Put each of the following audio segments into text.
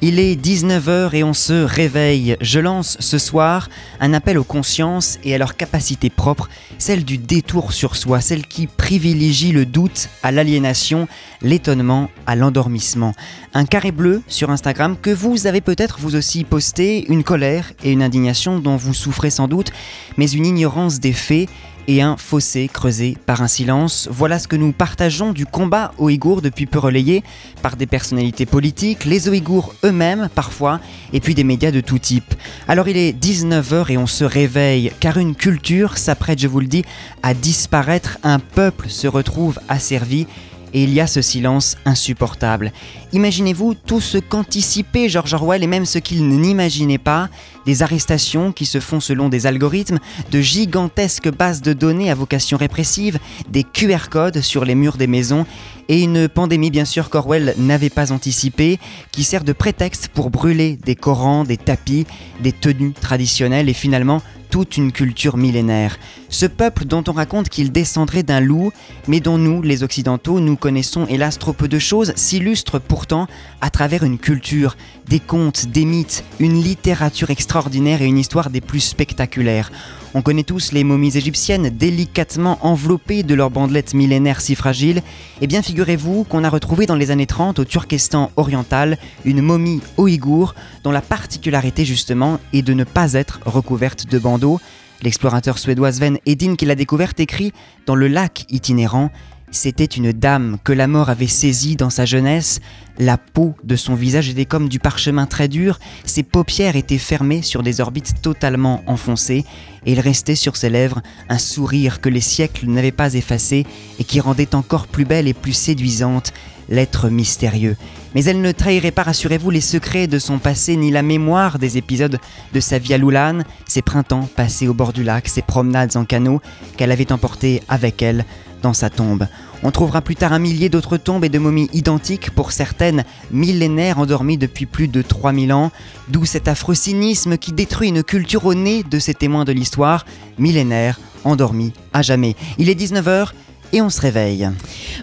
Il est 19h et on se réveille. Je lance ce soir un appel aux consciences et à leur capacité propre, celle du détour sur soi, celle qui privilégie le doute à l'aliénation, l'étonnement à l'endormissement. Un carré bleu sur Instagram que vous avez peut-être vous aussi posté, une colère et une indignation dont vous souffrez sans doute, mais une ignorance des faits et un fossé creusé par un silence. Voilà ce que nous partageons du combat ouïghour depuis peu relayé par des personnalités politiques, les ouïghours eux-mêmes parfois, et puis des médias de tout type. Alors il est 19h et on se réveille, car une culture s'apprête, je vous le dis, à disparaître, un peuple se retrouve asservi et il y a ce silence insupportable. Imaginez-vous tout ce qu'anticipait George Orwell et même ce qu'il n'imaginait pas, des arrestations qui se font selon des algorithmes, de gigantesques bases de données à vocation répressive, des QR codes sur les murs des maisons et une pandémie bien sûr qu'Orwell n'avait pas anticipée, qui sert de prétexte pour brûler des Corans, des tapis, des tenues traditionnelles et finalement toute une culture millénaire. Ce peuple dont on raconte qu'il descendrait d'un loup, mais dont nous, les Occidentaux, nous connaissons hélas trop peu de choses, s'illustre pourtant à travers une culture, des contes, des mythes, une littérature extraordinaire et une histoire des plus spectaculaires. On connaît tous les momies égyptiennes délicatement enveloppées de leurs bandelettes millénaires si fragiles. Eh bien, figurez-vous qu'on a retrouvé dans les années 30 au Turkestan oriental une momie ouïghour dont la particularité justement est de ne pas être recouverte de bandeaux. L'explorateur suédois Sven Edin qui l'a découverte écrit dans le lac itinérant c'était une dame que la mort avait saisie dans sa jeunesse. La peau de son visage était comme du parchemin très dur, ses paupières étaient fermées sur des orbites totalement enfoncées, et il restait sur ses lèvres un sourire que les siècles n'avaient pas effacé et qui rendait encore plus belle et plus séduisante l'être mystérieux. Mais elle ne trahirait pas, rassurez-vous, les secrets de son passé ni la mémoire des épisodes de sa vie à Loulane, ses printemps passés au bord du lac, ses promenades en canot qu'elle avait emportés avec elle dans sa tombe. On trouvera plus tard un millier d'autres tombes et de momies identiques, pour certaines millénaires endormies depuis plus de 3000 ans, d'où cet affreux cynisme qui détruit une culture au nez de ces témoins de l'histoire, millénaires, endormis à jamais. Il est 19h, et on se réveille.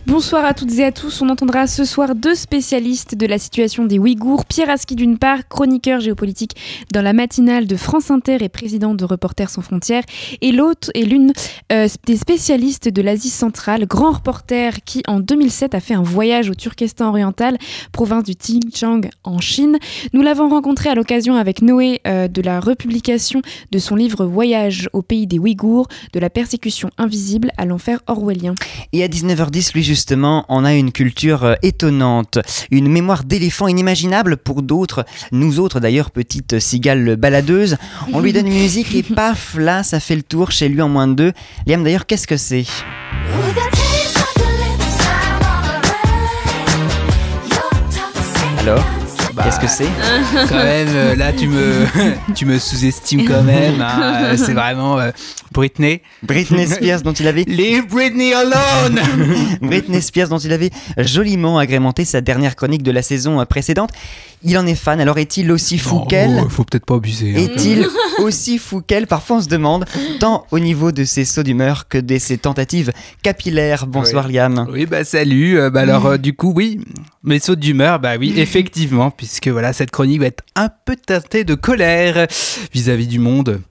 Bonsoir à toutes et à tous. On entendra ce soir deux spécialistes de la situation des Ouïghours. Pierre Aski d'une part, chroniqueur géopolitique dans la matinale de France Inter et président de Reporters sans frontières. Et l'autre est l'une euh, des spécialistes de l'Asie centrale, grand reporter qui en 2007 a fait un voyage au Turkestan oriental, province du Xinjiang en Chine. Nous l'avons rencontré à l'occasion avec Noé euh, de la republication de son livre Voyage au pays des Ouïghours, de la persécution invisible à l'enfer orwellien. Et à 19h10, lui justement, on a une culture euh, étonnante, une mémoire d'éléphant inimaginable pour d'autres, nous autres d'ailleurs, petites cigales baladeuses. On lui donne une musique et paf, là, ça fait le tour chez lui en moins de deux. Liam d'ailleurs, qu'est-ce que c'est? Alors? Qu'est-ce que c'est Quand même, euh, là tu me, tu me sous-estimes quand même. Hein. C'est vraiment euh, Britney. Britney Spears dont il avait. Leave Britney alone Britney Spears dont il avait joliment agrémenté sa dernière chronique de la saison précédente. Il en est fan, alors est-il aussi fou qu'elle Faut peut-être pas abuser. Hein. Est-il aussi fou qu'elle Parfois on se demande, tant au niveau de ses sauts d'humeur que de ses tentatives capillaires. Bonsoir Liam. Oui, bah salut. Euh, bah alors du coup, oui, mes sauts d'humeur, bah oui, effectivement, puisque voilà, cette chronique va être un peu teintée de colère vis-à-vis du monde.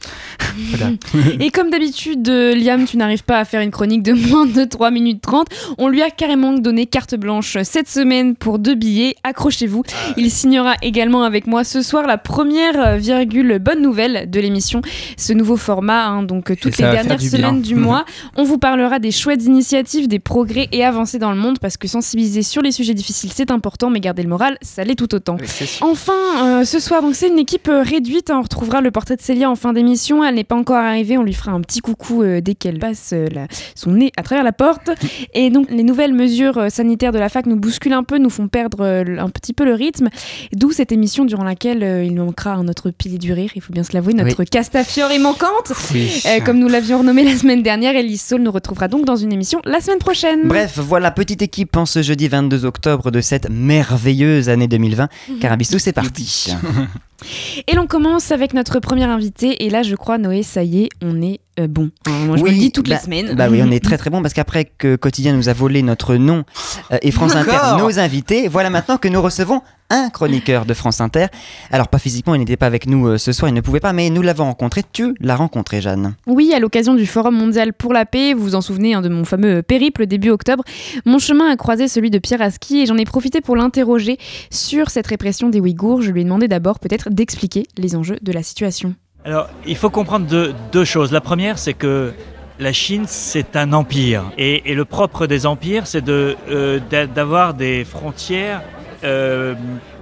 Et comme d'habitude, euh, Liam, tu n'arrives pas à faire une chronique de moins de 3 minutes 30. On lui a carrément donné carte blanche cette semaine pour deux billets. Accrochez-vous. Ah Il signera également avec moi ce soir la première euh, virgule bonne nouvelle de l'émission. Ce nouveau format, hein, donc euh, toutes les dernières semaines du mois, on vous parlera des chouettes initiatives, des progrès et avancées dans le monde parce que sensibiliser sur les sujets difficiles, c'est important, mais garder le moral, ça l'est tout autant. enfin, ce soir, donc c'est une équipe réduite. Hein. on retrouvera le portrait de Célia en fin d'émission. Elle n'est pas encore arrivée. On lui fera un petit coucou euh, dès qu'elle passe euh, son nez à travers la porte. Et donc, les nouvelles mesures euh, sanitaires de la fac nous bousculent un peu, nous font perdre un petit peu le rythme. D'où cette émission durant laquelle euh, il manquera un autre pilier du rire, il faut bien se l'avouer, notre Oui. Castafiore est manquante. Oui. Euh, comme nous l'avions renommé la semaine dernière, Elise Saul nous retrouvera donc dans une émission la semaine prochaine. Bref, voilà, petite équipe en ce jeudi 22 octobre de cette merveilleuse année 2020. Carabistou, c'est parti. Et l'on commence avec notre premier invité. Et là, je crois, Noé, ça y est, on est euh, bon. Moi, je me le dis toutes bah, les semaines. Bah oui, on est très très bon parce qu'après que Quotidien nous a volé notre nom euh, et France Inter nos invités, voilà maintenant que nous recevons un chroniqueur de France Inter. Alors pas physiquement, il n'était pas avec nous euh, ce soir, il ne pouvait pas, mais nous l'avons rencontré. Tu l'as rencontré, Jeanne. Oui, à l'occasion du Forum mondial pour la paix, vous vous en souvenez hein, de mon fameux périple début octobre, mon chemin a croisé celui de Pierre Aski et j'en ai profité pour l'interroger sur cette répression des Ouïghours. Je lui ai demandé d'abord peut-être d'expliquer les enjeux de la situation. Alors, il faut comprendre deux, deux choses. La première, c'est que la Chine, c'est un empire. Et, et le propre des empires, c'est de, euh, d'avoir des frontières euh,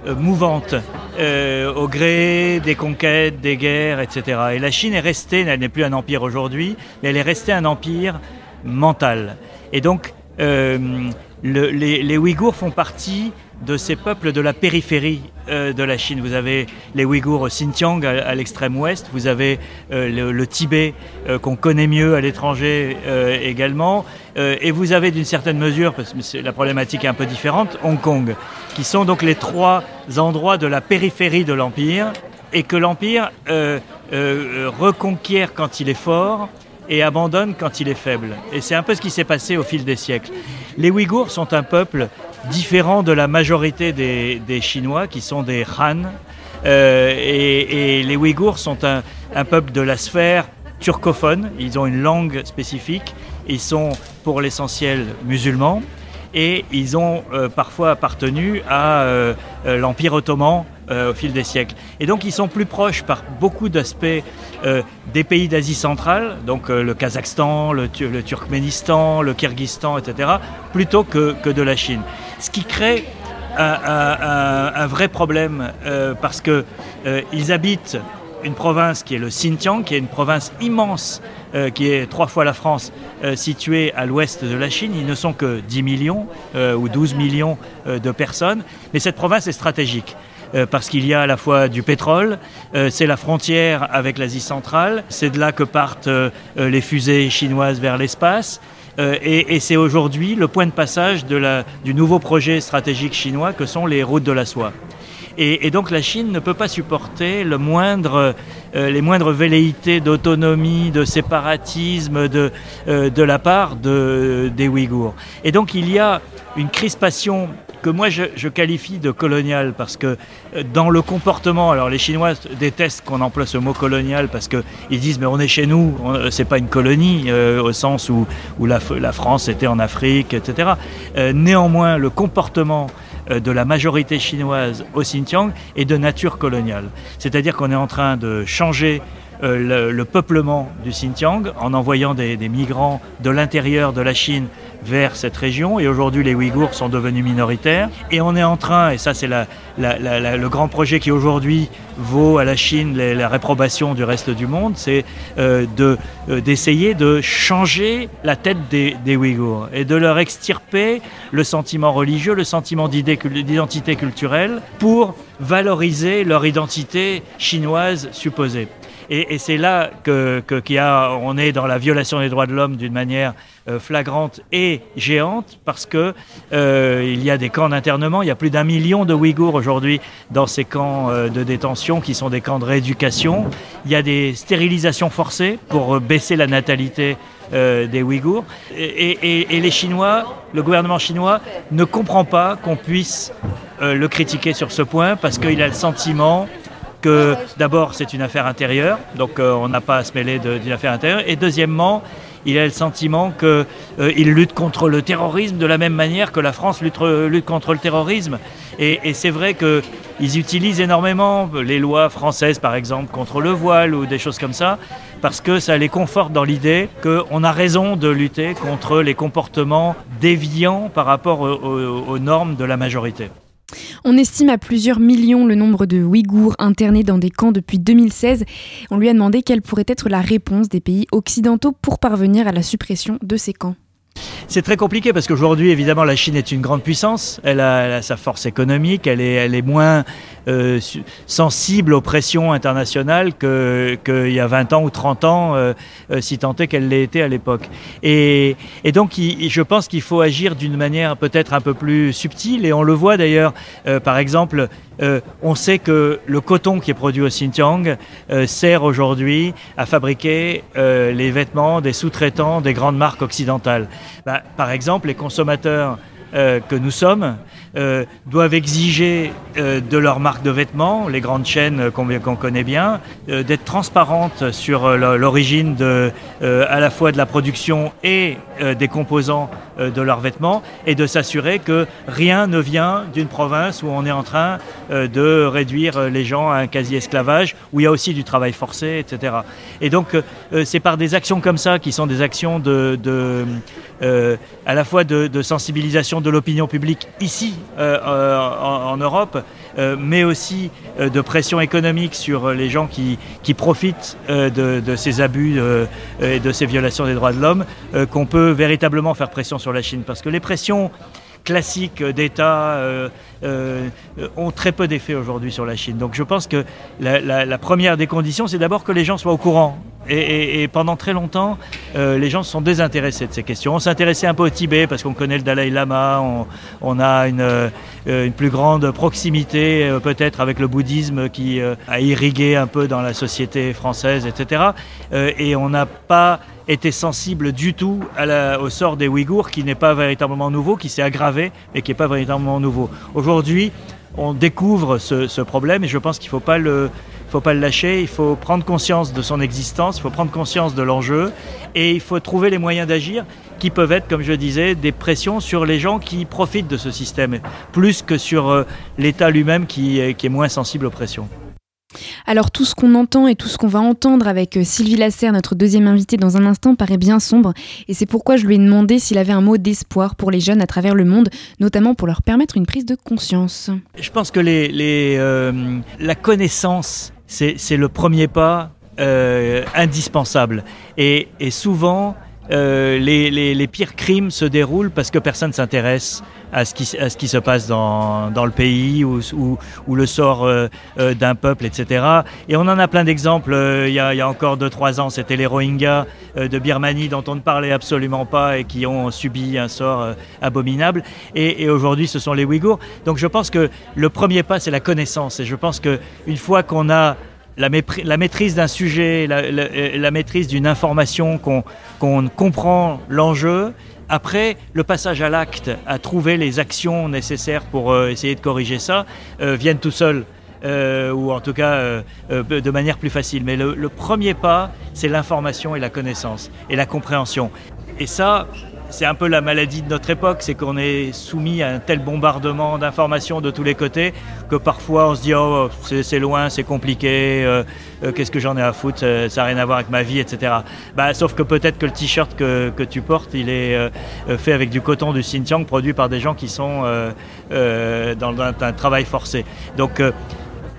euh, mouvantes, euh, au gré des conquêtes, des guerres, etc. Et la Chine est restée, elle n'est plus un empire aujourd'hui, mais elle est restée un empire mental. Et donc, euh, le- les, les Ouïghours font partie de ces peuples de la périphérie euh, de la Chine. Vous avez les Ouïghours au Xinjiang, à, l'extrême ouest. Vous avez euh, le, Tibet, euh, qu'on connaît mieux à l'étranger également. Et vous avez d'une certaine mesure, parce que la problématique est un peu différente, Hong Kong, qui sont donc les trois endroits de la périphérie de l'Empire, et que l'Empire reconquiert quand il est fort et abandonne quand il est faible. Et c'est un peu ce qui s'est passé au fil des siècles. Les Ouïghours sont un peuple différent de la majorité des, des Chinois, qui sont des Han. Euh, et, les Ouïghours sont un, peuple de la sphère turcophone. Ils ont une langue spécifique. Ils sont pour l'essentiel musulmans. Et ils ont euh, parfois appartenu à euh, l'Empire ottoman euh, au fil des siècles. Et donc ils sont plus proches par beaucoup d'aspects euh, des pays d'Asie centrale, donc euh, le Kazakhstan, le, Tu- le Turkménistan, le Kyrgyzstan, etc., plutôt que, que de la Chine. Ce qui crée un, vrai problème parce euh, ils habitent une province qui est le Xinjiang, qui est une province immense, qui est trois fois la France, située à l'ouest de la Chine. Ils ne sont que 10 millions ou 12 millions de personnes, mais cette province est stratégique. Euh, Parce qu'il y a à la fois du pétrole, euh, c'est la frontière avec l'Asie centrale, c'est de là que partent euh, les fusées chinoises vers l'espace, et, c'est aujourd'hui le point de passage du nouveau projet stratégique chinois que sont les routes de la soie. Et, donc la Chine ne peut pas supporter les moindres velléités d'autonomie, de séparatisme de, la part de, des Ouïghours. Et donc il y a une crispation que moi je, qualifie de coloniale parce que euh, dans le comportement, alors les Chinois détestent qu'on emploie ce mot colonial parce qu'ils disent mais on est chez nous, on- c'est pas une colonie euh, au sens où, la, France était en Afrique, etc. Euh, néanmoins, le comportement euh, de la majorité chinoise au Xinjiang est de nature coloniale. C'est-à-dire qu'on est en train de changer euh, le, le peuplement du Xinjiang en envoyant des migrants de l'intérieur de la Chine vers cette région. Et aujourd'hui, les Ouïghours sont devenus minoritaires. Et on est en train, et ça c'est le grand projet qui aujourd'hui vaut à la Chine la réprobation du reste du monde, c'est euh, euh, d'essayer de changer la tête des, Ouïghours et de leur extirper le sentiment religieux, le sentiment d'identité culturelle pour valoriser leur identité chinoise supposée. Et, c'est là que, que- est dans la violation des droits de l'homme d'une manière flagrante et géante parce que euh, il y a des camps d'internement. Il y a plus d'un million de Ouïghours aujourd'hui dans ces camps euh, de détention qui sont des camps de rééducation. Il y a des stérilisations forcées pour euh, baisser la natalité euh, des Ouïghours. Et, les Chinois, le gouvernement chinois ne comprend pas qu'on puisse euh, le critiquer sur ce point parce qu'il a le sentiment que d'abord c'est une affaire intérieure, donc euh, on n'a pas à se mêler d'une affaire intérieure, et deuxièmement, il a le sentiment qu'il lutte contre le terrorisme de la même manière que la France lutte, lutte contre le terrorisme. Et, c'est vrai qu'ils utilisent énormément les lois françaises, par exemple, contre le voile ou des choses comme ça, parce que ça les conforte dans l'idée qu'on a raison de lutter contre les comportements déviants par rapport aux normes de la majorité. On estime à plusieurs millions le nombre de Ouïghours internés dans des camps depuis 2016. On lui a demandé quelle pourrait être la réponse des pays occidentaux pour parvenir à la suppression de ces camps. C'est très compliqué parce qu'aujourd'hui, évidemment, la Chine est une grande puissance. Elle a, sa force économique. Elle est, moins euh, sensible aux pressions internationales qu'il y a 20 ans ou 30 ans, euh, euh, si tant est qu'elle l'ait été à l'époque. Et, donc, je pense qu'il faut agir d'une manière peut-être un peu plus subtile. Et on le voit d'ailleurs, par exemple, euh, on sait que le coton qui est produit au Xinjiang euh, sert aujourd'hui à fabriquer euh, les vêtements des sous-traitants des grandes marques occidentales. Bah, par exemple, les consommateurs que nous sommes doivent exiger de leurs marques de vêtements, les grandes chaînes qu'on connaît bien, d'être transparentes sur lo- l'origine à la fois de la production et des composants de leurs vêtements et de s'assurer que rien ne vient d'une province où on est en train euh, de réduire euh, les gens à un quasi-esclavage, où il y a aussi du travail forcé, etc. Et donc, euh, euh, c'est par des actions comme ça qui sont des actions de, euh, à la fois de, sensibilisation de l'opinion publique ici euh, euh, en, Europe, euh, mais aussi euh, de pression économique sur euh, les gens qui, profitent euh, de, de ces abus euh, et de ces violations des droits de l'homme, euh, qu'on peut véritablement faire pression sur la Chine. Parce que les pressions classiques d'État euh, euh, ont très peu d'effet aujourd'hui sur la Chine. Donc je pense que la, première des conditions, c'est d'abord que les gens soient au courant. Et, pendant très longtemps, euh, les gens se sont désintéressés de ces questions. On s'intéressait un peu au Tibet parce qu'on connaît le Dalai Lama, on, a une, plus grande proximité peut-être avec le bouddhisme qui a irrigué un peu dans la société française, etc. Et on n'a pas été sensible du tout au sort des Ouïghours, qui n'est pas véritablement nouveau, qui s'est aggravé, mais qui n'est pas véritablement nouveau. Aujourd'hui, on découvre ce, problème et je pense qu'il ne faut pas le lâcher, il faut prendre conscience de son existence, il faut prendre conscience de l'enjeu et il faut trouver les moyens d'agir qui peuvent être, comme je disais, des pressions sur les gens qui profitent de ce système, plus que sur euh, l'État lui-même qui est moins sensible aux pressions. Alors tout ce qu'on entend et tout ce qu'on va entendre avec euh, Sylvie Lasserre, notre deuxième invitée dans un instant, paraît bien sombre. Et c'est pourquoi je lui ai demandé s'il avait un mot d'espoir pour les jeunes à travers le monde, notamment pour leur permettre une prise de conscience. Je pense que euh, la connaissance, c'est le premier pas euh, indispensable. Et souvent, euh, les, pires crimes se déroulent parce que personne ne s'intéresse à, ce qui- se passe dans, le pays ou, le sort euh, euh, d'un peuple, etc. Et on en a plein d'exemples. Il y, a, encore 2-3 ans, c'était les Rohingyas de Birmanie dont on ne parlait absolument pas et qui ont subi un sort abominable. Et, et aujourd'hui, ce sont les Ouïghours. Donc je pense que le premier pas, c'est la connaissance. Et je pense qu'une fois qu'on a la, maîtrise d'un sujet, la, euh, maîtrise d'une information, qu'on comprend l'enjeu, après, le passage à l'acte, à trouver les actions nécessaires pour euh, essayer de corriger ça, euh, viennent tout seuls. ou en tout cas de manière plus facile. Mais le, le premier pas, c'est l'information et la connaissance et la compréhension. Et ça, c'est un peu la maladie de notre époque, c'est qu'on est soumis à un tel bombardement d'informations de tous les côtés que parfois on se dit oh c'est loin, c'est compliqué, euh, euh, qu'est-ce que j'en ai à foutre, ça- n'a rien à voir avec ma vie, etc. Bah, sauf que peut-être que le t-shirt que, tu portes, il est euh, fait avec du coton du Xinjiang produit par des gens qui sont dans un, travail forcé. Donc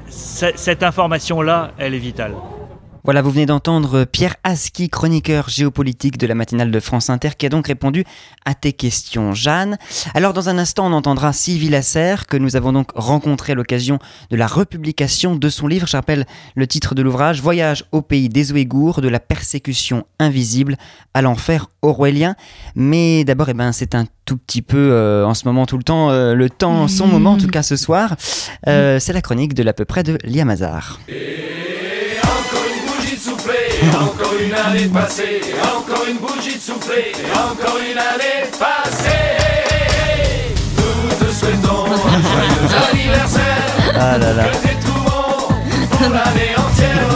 ce- cette information-là, elle est vitale. Voilà, vous venez d'entendre Pierre Aski, chroniqueur géopolitique de la matinale de France Inter, qui a donc répondu à tes questions, Jeanne. Alors, dans un instant, on entendra Sylvie Lasserre, que nous avons donc rencontré à l'occasion de la republication de son livre. Je rappelle le titre de l'ouvrage Voyage au pays des Ouïghours, de la persécution invisible à l'enfer orwellien. Mais d'abord, eh ben, c'est un tout petit peu, euh, en ce moment, tout le temps, euh, le temps, son moment, en tout cas ce soir. Euh, c'est la chronique de l'à peu près de Liam Hazard. Encore une année passée, encore une bougie de soufflé, encore une année passée. Nous te souhaitons un joyeux anniversaire, Ah là là. que bon pour l'année entière,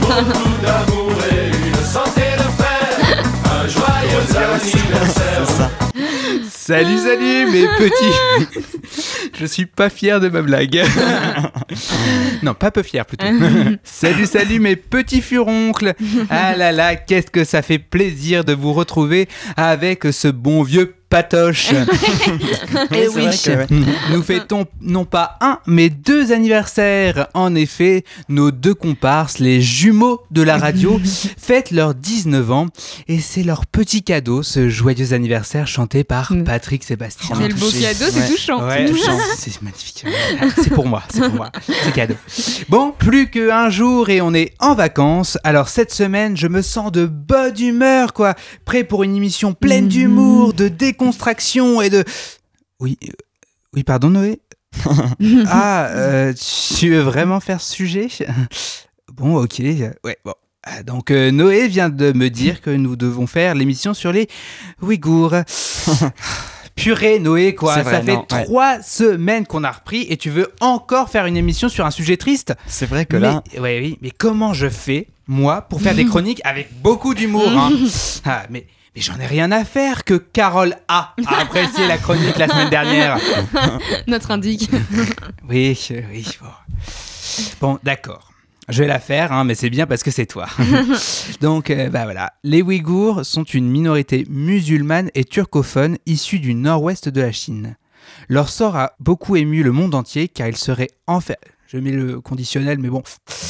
beaucoup d'amour et une santé de fer, un joyeux anniversaire. Salut, salut, mes petits. Je suis pas fier de ma blague. non, pas peu fier plutôt. salut, salut, mes petits furoncles. Ah là là, qu'est-ce que ça fait plaisir de vous retrouver avec ce bon vieux Patoche. c'est Eh oui, ouais. nous fêtons non pas un, mais deux anniversaires. En effet, nos deux comparses, les jumeaux de la radio, fêtent leurs 19 ans et c'est leur petit cadeau, ce joyeux anniversaire chanté par Mm. Patrick Sébastien. Quel beau cadeau, c'est Ouais. touchant. Ouais, c'est c'est magnifique. C'est pour moi, c'est pour moi. C'est cadeau. Bon, plus qu'un jour et on est en vacances. Alors cette semaine, je me sens de bonne humeur, quoi. Prêt pour une émission pleine d'humour, de et de... Oui, euh, oui, pardon Noé Ah, euh, tu veux vraiment faire ce sujet? Bon, ok. euh, Ouais, bon. Ah, Donc euh, Noé vient de me dire que nous devons faire l'émission sur les Ouïghours. Purée Noé quoi, vrai, ça fait non, ouais. trois semaines qu'on a repris et tu veux encore faire une émission sur un sujet triste? C'est vrai que mais, là, ouais, oui, mais comment je fais moi pour faire des chroniques avec beaucoup d'humour hein? Ah, mais mais j'en ai rien à faire que Carole A a apprécié la chronique la semaine dernière. Notre indique. Oui, oui. Bon, Bon, d'accord. Je vais la faire, hein, mais c'est bien parce que c'est toi. Donc, euh, bah voilà. Les Ouïghours sont une minorité musulmane et turcophone issue du nord-ouest de la Chine. Leur sort a beaucoup ému le monde entier car ils seraient enfer... Je mets le conditionnel, mais bon,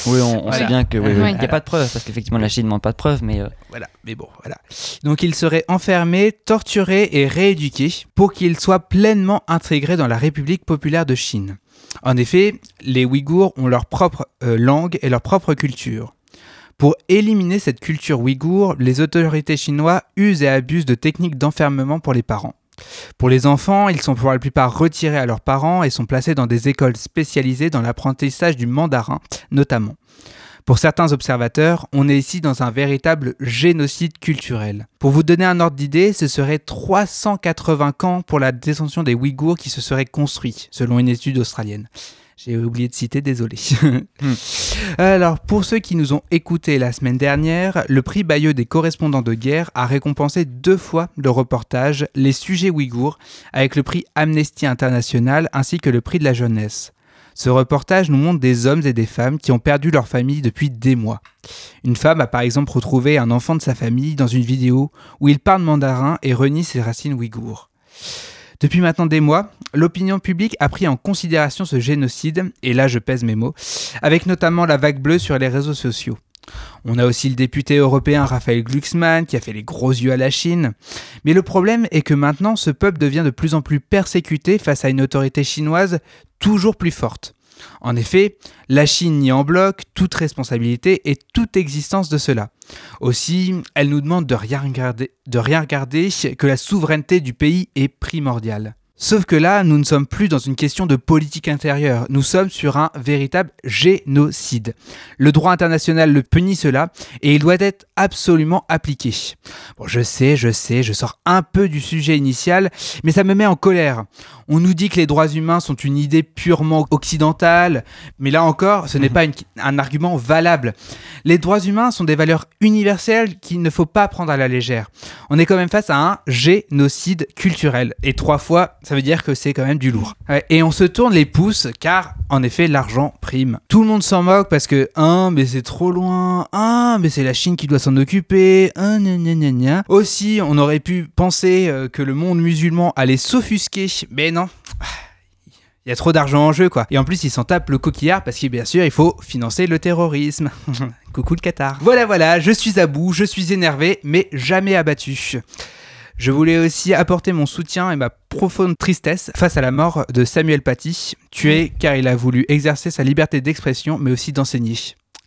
oui, on, on Voilà. sait bien que oui, oui, il Ouais. n'y a pas de preuves parce qu'effectivement la Chine ne demande pas de preuves, mais euh, Voilà, mais bon, voilà. Donc ils seraient enfermés, torturés et rééduqués pour qu'ils soient pleinement intégrés dans la République populaire de Chine. En effet, les Ouïghours ont leur propre euh, langue et leur propre culture. Pour éliminer cette culture ouïghour, les autorités chinoises usent et abusent de techniques d'enfermement pour les parents. Pour les enfants, ils sont pour la plupart retirés à leurs parents et sont placés dans des écoles spécialisées dans l'apprentissage du mandarin, notamment. Pour certains observateurs, on est ici dans un véritable génocide culturel. Pour vous donner un ordre d'idée, ce serait 380 camps pour la détention des Ouïghours qui se seraient construits, selon une étude australienne. J'ai oublié de citer, désolé. Alors, pour ceux qui nous ont écoutés la semaine dernière, le prix Bayeux des correspondants de guerre a récompensé deux fois le reportage Les sujets ouïghours avec le prix Amnesty International ainsi que le prix de la jeunesse. Ce reportage nous montre des hommes et des femmes qui ont perdu leur famille depuis des mois. Une femme a par exemple retrouvé un enfant de sa famille dans une vidéo où il parle mandarin et renie ses racines ouïghours. Depuis maintenant des mois, l'opinion publique a pris en considération ce génocide, et là je pèse mes mots, avec notamment la vague bleue sur les réseaux sociaux. On a aussi le député européen Raphaël Glucksmann qui a fait les gros yeux à la Chine. Mais le problème est que maintenant ce peuple devient de plus en plus persécuté face à une autorité chinoise toujours plus forte. En effet, la Chine nie en bloc toute responsabilité et toute existence de cela. Aussi, elle nous demande de rien regarder, de rien regarder que la souveraineté du pays est primordiale. Sauf que là, nous ne sommes plus dans une question de politique intérieure, nous sommes sur un véritable génocide. Le droit international le punit cela et il doit être absolument appliqué. Bon, je sais, je sais, je sors un peu du sujet initial, mais ça me met en colère. On nous dit que les droits humains sont une idée purement occidentale, mais là encore, ce n'est pas une- un argument valable. Les droits humains sont des valeurs universelles qu'il ne faut pas prendre à la légère. On est quand même face à un génocide culturel. Et trois fois, ça veut dire que c'est quand même du lourd. Ouais, et on se tourne les pouces, car en effet, l'argent prime. Tout le monde s'en moque parce que, hein, mais c'est trop loin, hein, mais c'est la Chine qui doit s'en occuper, gna gna gna gna. Aussi, on aurait pu penser euh, que le monde musulman allait s'offusquer, mais non. Il y a trop d'argent en jeu, quoi. Et en plus, ils s'en tapent le coquillard parce que, bien sûr, il faut financer le terrorisme. Coucou le Qatar. Voilà, voilà, je suis à bout, je suis énervé, mais jamais abattu. Je voulais aussi apporter mon soutien et ma profonde tristesse face à la mort de Samuel Paty, tué car il a voulu exercer sa liberté d'expression, mais aussi d'enseigner.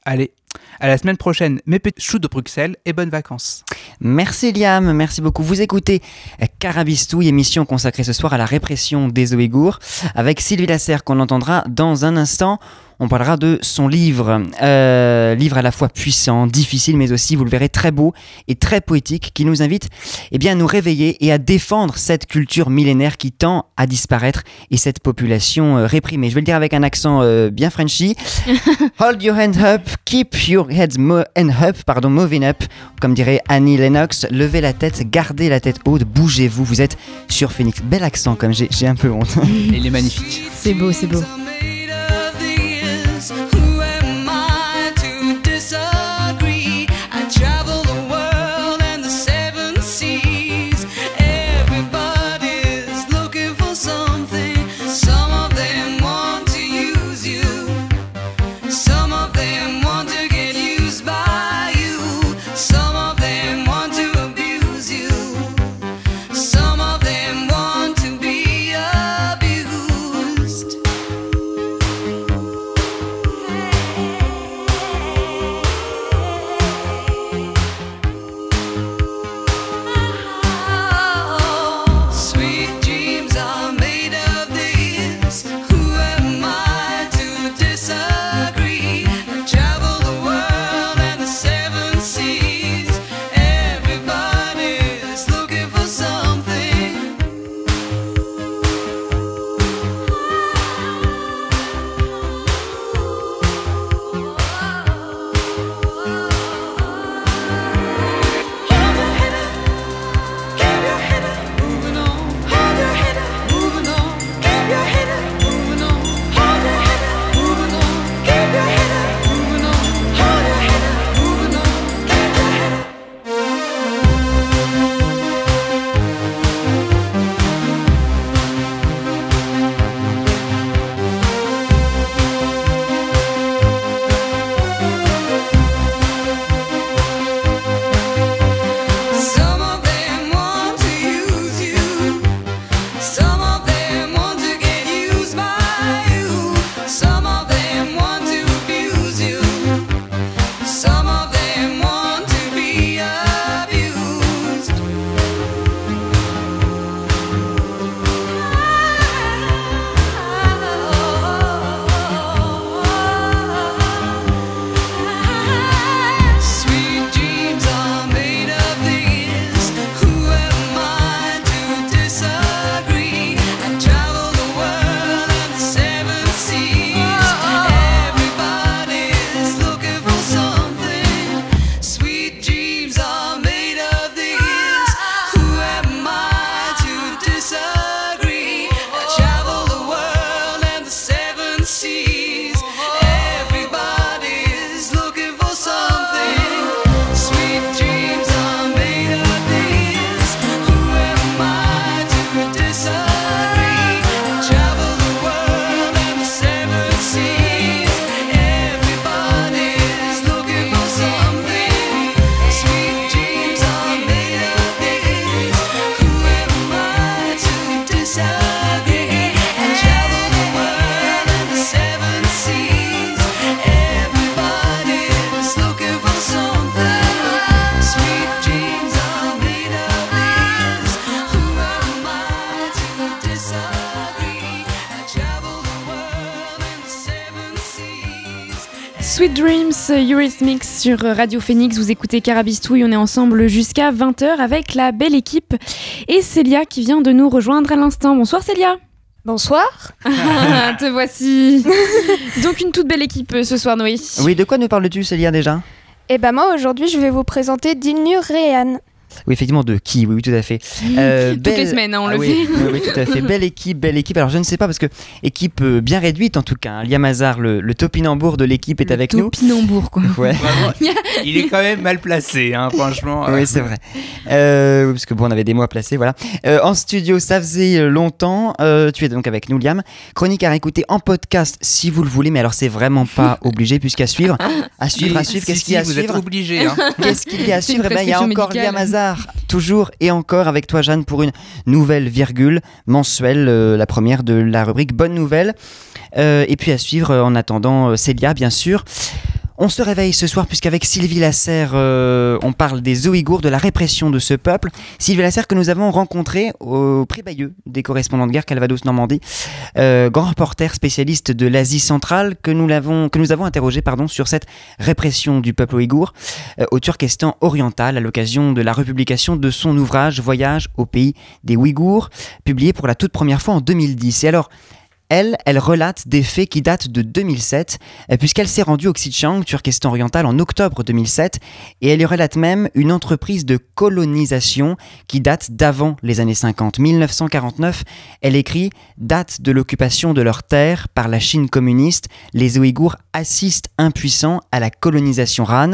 Allez, à la semaine prochaine, mes petits choux de Bruxelles et bonnes vacances. Merci Liam, merci beaucoup. Vous écoutez Carabistouille, émission consacrée ce soir à la répression des Ouïghours, avec Sylvie Lasserre qu'on entendra dans un instant. On parlera de son livre, euh, livre à la fois puissant, difficile, mais aussi, vous le verrez, très beau et très poétique, qui nous invite eh bien, à nous réveiller et à défendre cette culture millénaire qui tend à disparaître et cette population euh, réprimée. Je vais le dire avec un accent euh, bien Frenchy. Hold your hand up, keep your head mo- and up, pardon, moving up, comme dirait Annie Lennox. Levez la tête, gardez la tête haute, bougez-vous. Vous êtes sur Phoenix. Bel accent, comme j'ai j'ai un peu honte. Il est magnifique. C'est beau, c'est beau. Dreams, Eurythmics sur Radio Phoenix. Vous écoutez Carabistouille. On est ensemble jusqu'à 20h avec la belle équipe et Célia qui vient de nous rejoindre à l'instant. Bonsoir Célia. Bonsoir. Ah, te voici. Donc une toute belle équipe euh, ce soir, Noé. Oui, de quoi nous parles-tu, Célia, déjà? Et ben moi aujourd'hui je vais vous présenter Dilnur Rehan. Oui, effectivement, de qui Oui, oui, tout à fait. Euh, Toutes les semaines, hein, on Ah le oui, fait. oui, oui, tout à fait. Belle équipe, belle équipe. Alors, je ne sais pas, parce que équipe euh, bien réduite, en tout cas. hein. Liam Hazard, le, le topinambour de l'équipe, est avec nous. Topinambour, quoi. Ouais. Vraiment, il est quand même mal placé, hein, franchement. Oui, c'est vrai. Euh, oui, parce que bon, on avait des mots à placer, voilà. Euh, en studio, ça faisait euh, longtemps. Euh, tu es donc avec nous, Liam. Chronique à réécouter en podcast si vous le voulez, mais alors c'est vraiment pas obligé, puisqu'à suivre. À suivre, à suivre. si, Qu'est-ce qu'il y a à vous suivre êtes obligé. Hein. Qu'est-ce qu'il y a à suivre? Eh ben, Il y a encore médicale. Liam Hazard, toujours et encore avec toi, Jeanne, pour une nouvelle virgule mensuelle, euh, la première de la rubrique Bonne Nouvelle. Euh, et puis à suivre, euh, en attendant, Célia, bien sûr. On se réveille ce soir puisqu'avec Sylvie Lasserre, euh, on parle des Ouïghours, de la répression de ce peuple. Sylvie Lasserre que nous avons rencontrée au prix Bayeux des correspondants de guerre Calvados-Normandie, euh, grand reporter spécialiste de l'Asie centrale que nous, l'avons, que nous avons interrogé pardon, sur cette répression du peuple ouïghour euh, au Turkestan oriental à l'occasion de la republication de son ouvrage Voyage au pays des Ouïghours, publié pour la toute première fois en 2010. Et alors, elle, elle relate des faits qui datent de 2007, euh, puisqu'elle s'est rendue au Xinjiang, Turkestan oriental, en octobre 2007, et elle y relate même une entreprise de colonisation qui date d'avant les années 50. 1949, elle écrit Date de l'occupation de leurs terres par la Chine communiste, les Ouïghours assistent impuissants à la colonisation Han.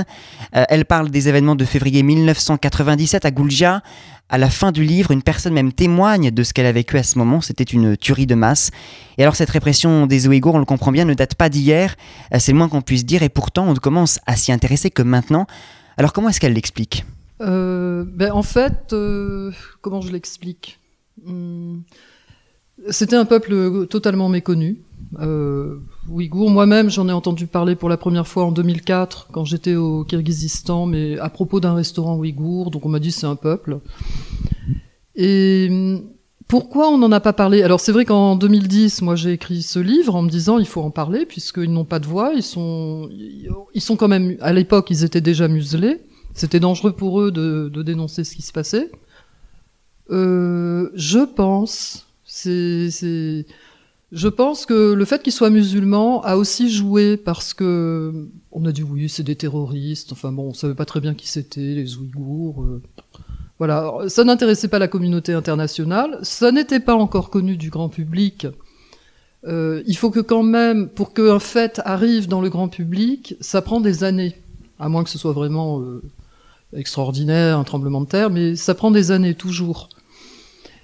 Euh, elle parle des événements de février 1997 à Gulja. À la fin du livre, une personne même témoigne de ce qu'elle a vécu à ce moment. C'était une tuerie de masse. Et alors, cette répression des Ouïghours, on le comprend bien, ne date pas d'hier. Euh, C'est le moins qu'on puisse dire. Et pourtant, on ne commence à s'y intéresser que maintenant. Alors, comment est-ce qu'elle l'explique? Euh, ben, en fait, comment je l'explique? Hum, C'était un peuple totalement méconnu. Euh, moi-même, j'en ai entendu parler pour la première fois en 2004 quand j'étais au Kirghizistan, mais à propos d'un restaurant ouïghour. Donc on m'a dit c'est un peuple. Et hum, pourquoi on n'en a pas parlé? Alors c'est vrai qu'en 2010, moi j'ai écrit ce livre en me disant il faut en parler puisqu'ils n'ont pas de voix, ils sont, ils sont quand même, à l'époque ils étaient déjà muselés, c'était dangereux pour eux de, de dénoncer ce qui se passait. Euh, je pense, c'est, je pense que le fait qu'ils soient musulmans a aussi joué parce que on a dit oui c'est des terroristes, enfin bon on savait pas très bien qui c'était les Ouïghours. euh, voilà, ça n'intéressait pas la communauté internationale, ça n'était pas encore connu du grand public. Euh, il faut que quand même, pour qu'un fait arrive dans le grand public, ça prend des années, à moins que ce soit vraiment euh, extraordinaire, un tremblement de terre, mais ça prend des années toujours.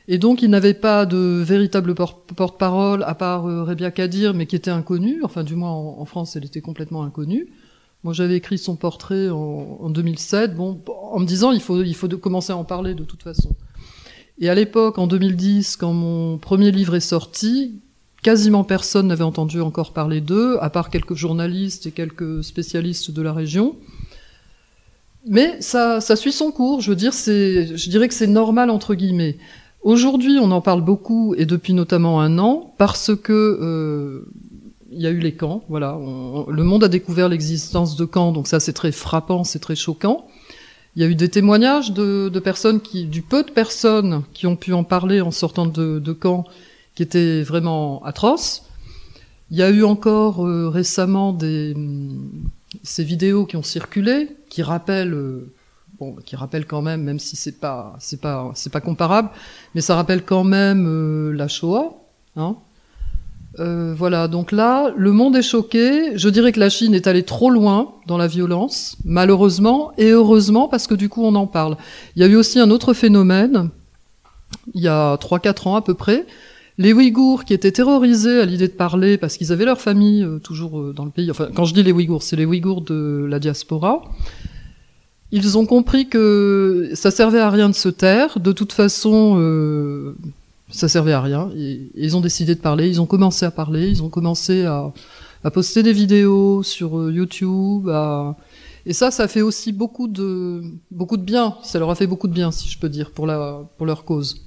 Et donc il n'avait pas de véritable por- porte-parole, à part euh, Rebia Kadir, mais qui était inconnue, enfin du moins en, France elle était complètement inconnue. Moi, j'avais écrit son portrait en, en 2007, bon, en me disant il faut, il faut commencer à en parler de toute façon. Et à l'époque, en 2010, quand mon premier livre est sorti, quasiment personne n'avait entendu encore parler d'eux, à part quelques journalistes et quelques spécialistes de la région. Mais ça, ça suit son cours. Je veux dire, c'est, je dirais que c'est normal entre guillemets. Aujourd'hui, on en parle beaucoup et depuis notamment un an parce que euh, il y a eu les camps. Voilà, le monde a découvert l'existence de camps, donc ça c'est très frappant, c'est très choquant. Il y a eu des témoignages de, personnes qui, du peu de personnes qui ont pu en parler en sortant de, camps, qui étaient vraiment atroces. Il y a eu encore euh, récemment des hum, ces vidéos qui ont circulé, qui rappellent, euh, qui rappellent quand même, même si c'est pas, c'est pas, c'est pas comparable, mais ça rappelle quand même euh, la Shoah, hein. Euh, voilà, donc là, le monde est choqué. Je dirais que la Chine est allée trop loin dans la violence, malheureusement, et heureusement, parce que du coup, on en parle. Il y a eu aussi un autre phénomène, il y a 3-4 ans à peu près, les Ouïghours qui étaient terrorisés à l'idée de parler parce qu'ils avaient leur famille euh, toujours dans le pays. Enfin, quand je dis les Ouïghours, c'est les Ouïghours de la diaspora. Ils ont compris que ça servait à rien de se taire. De toute façon, euh, ça servait à rien. Et, ils ont décidé de parler. Ils ont commencé à parler. Ils ont commencé à, poster des vidéos sur euh, YouTube. Et ça, ça fait aussi beaucoup de beaucoup de bien. Ça leur a fait beaucoup de bien, si je peux dire, pour la pour leur cause.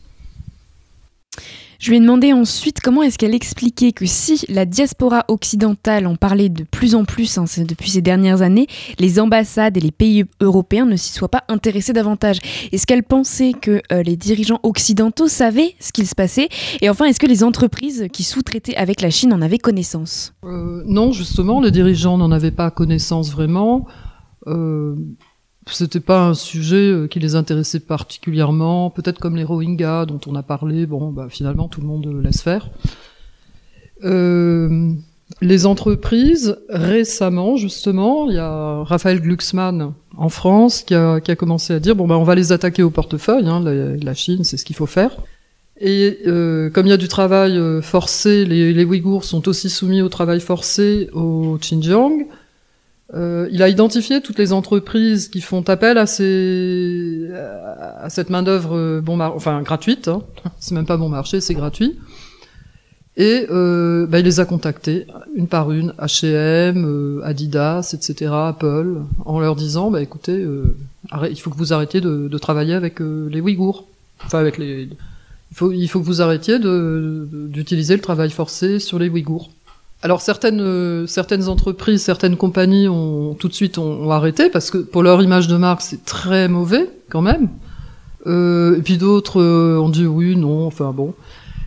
Je lui ai demandé ensuite comment est-ce qu'elle expliquait que si la diaspora occidentale en parlait de plus en plus hein, depuis ces dernières années, les ambassades et les pays européens ne s'y soient pas intéressés davantage. Est-ce qu'elle pensait que euh, les dirigeants occidentaux savaient ce qu'il se passait? Et enfin, est-ce que les entreprises qui sous-traitaient avec la Chine en avaient connaissance? Euh, non, justement, les dirigeants n'en avaient pas connaissance vraiment. Euh, c'était pas un sujet euh, qui les intéressait particulièrement. Peut-être comme les Rohingyas dont on a parlé. Bon, bah, finalement, tout le monde euh, laisse faire. Euh, les entreprises, récemment, justement, il y a Raphaël Glucksmann en France qui a, commencé à dire bon, bah, on va les attaquer au portefeuille. Hein, la, Chine, c'est ce qu'il faut faire. Et comme il y a du travail forcé, les Ouïghours sont aussi soumis au travail forcé au Xinjiang. Euh, il a identifié toutes les entreprises qui font appel à, ces, à cette main d'œuvre bon enfin gratuite. Hein. C'est même pas bon marché, c'est gratuit. Et euh, bah, il les a contactées une par une, H&M, euh, Adidas, etc., Apple, en leur disant bah écoutez, euh, il faut que vous arrêtiez de, de travailler avec euh, les Ouïghours, enfin avec les il faut, il faut que vous arrêtiez d'utiliser le travail forcé sur les Ouïghours. Alors certaines, euh, certaines entreprises, certaines compagnies ont tout de suite ont, ont arrêté parce que pour leur image de marque c'est très mauvais quand même. Euh, et puis d'autres euh, ont dit oui, non, enfin bon.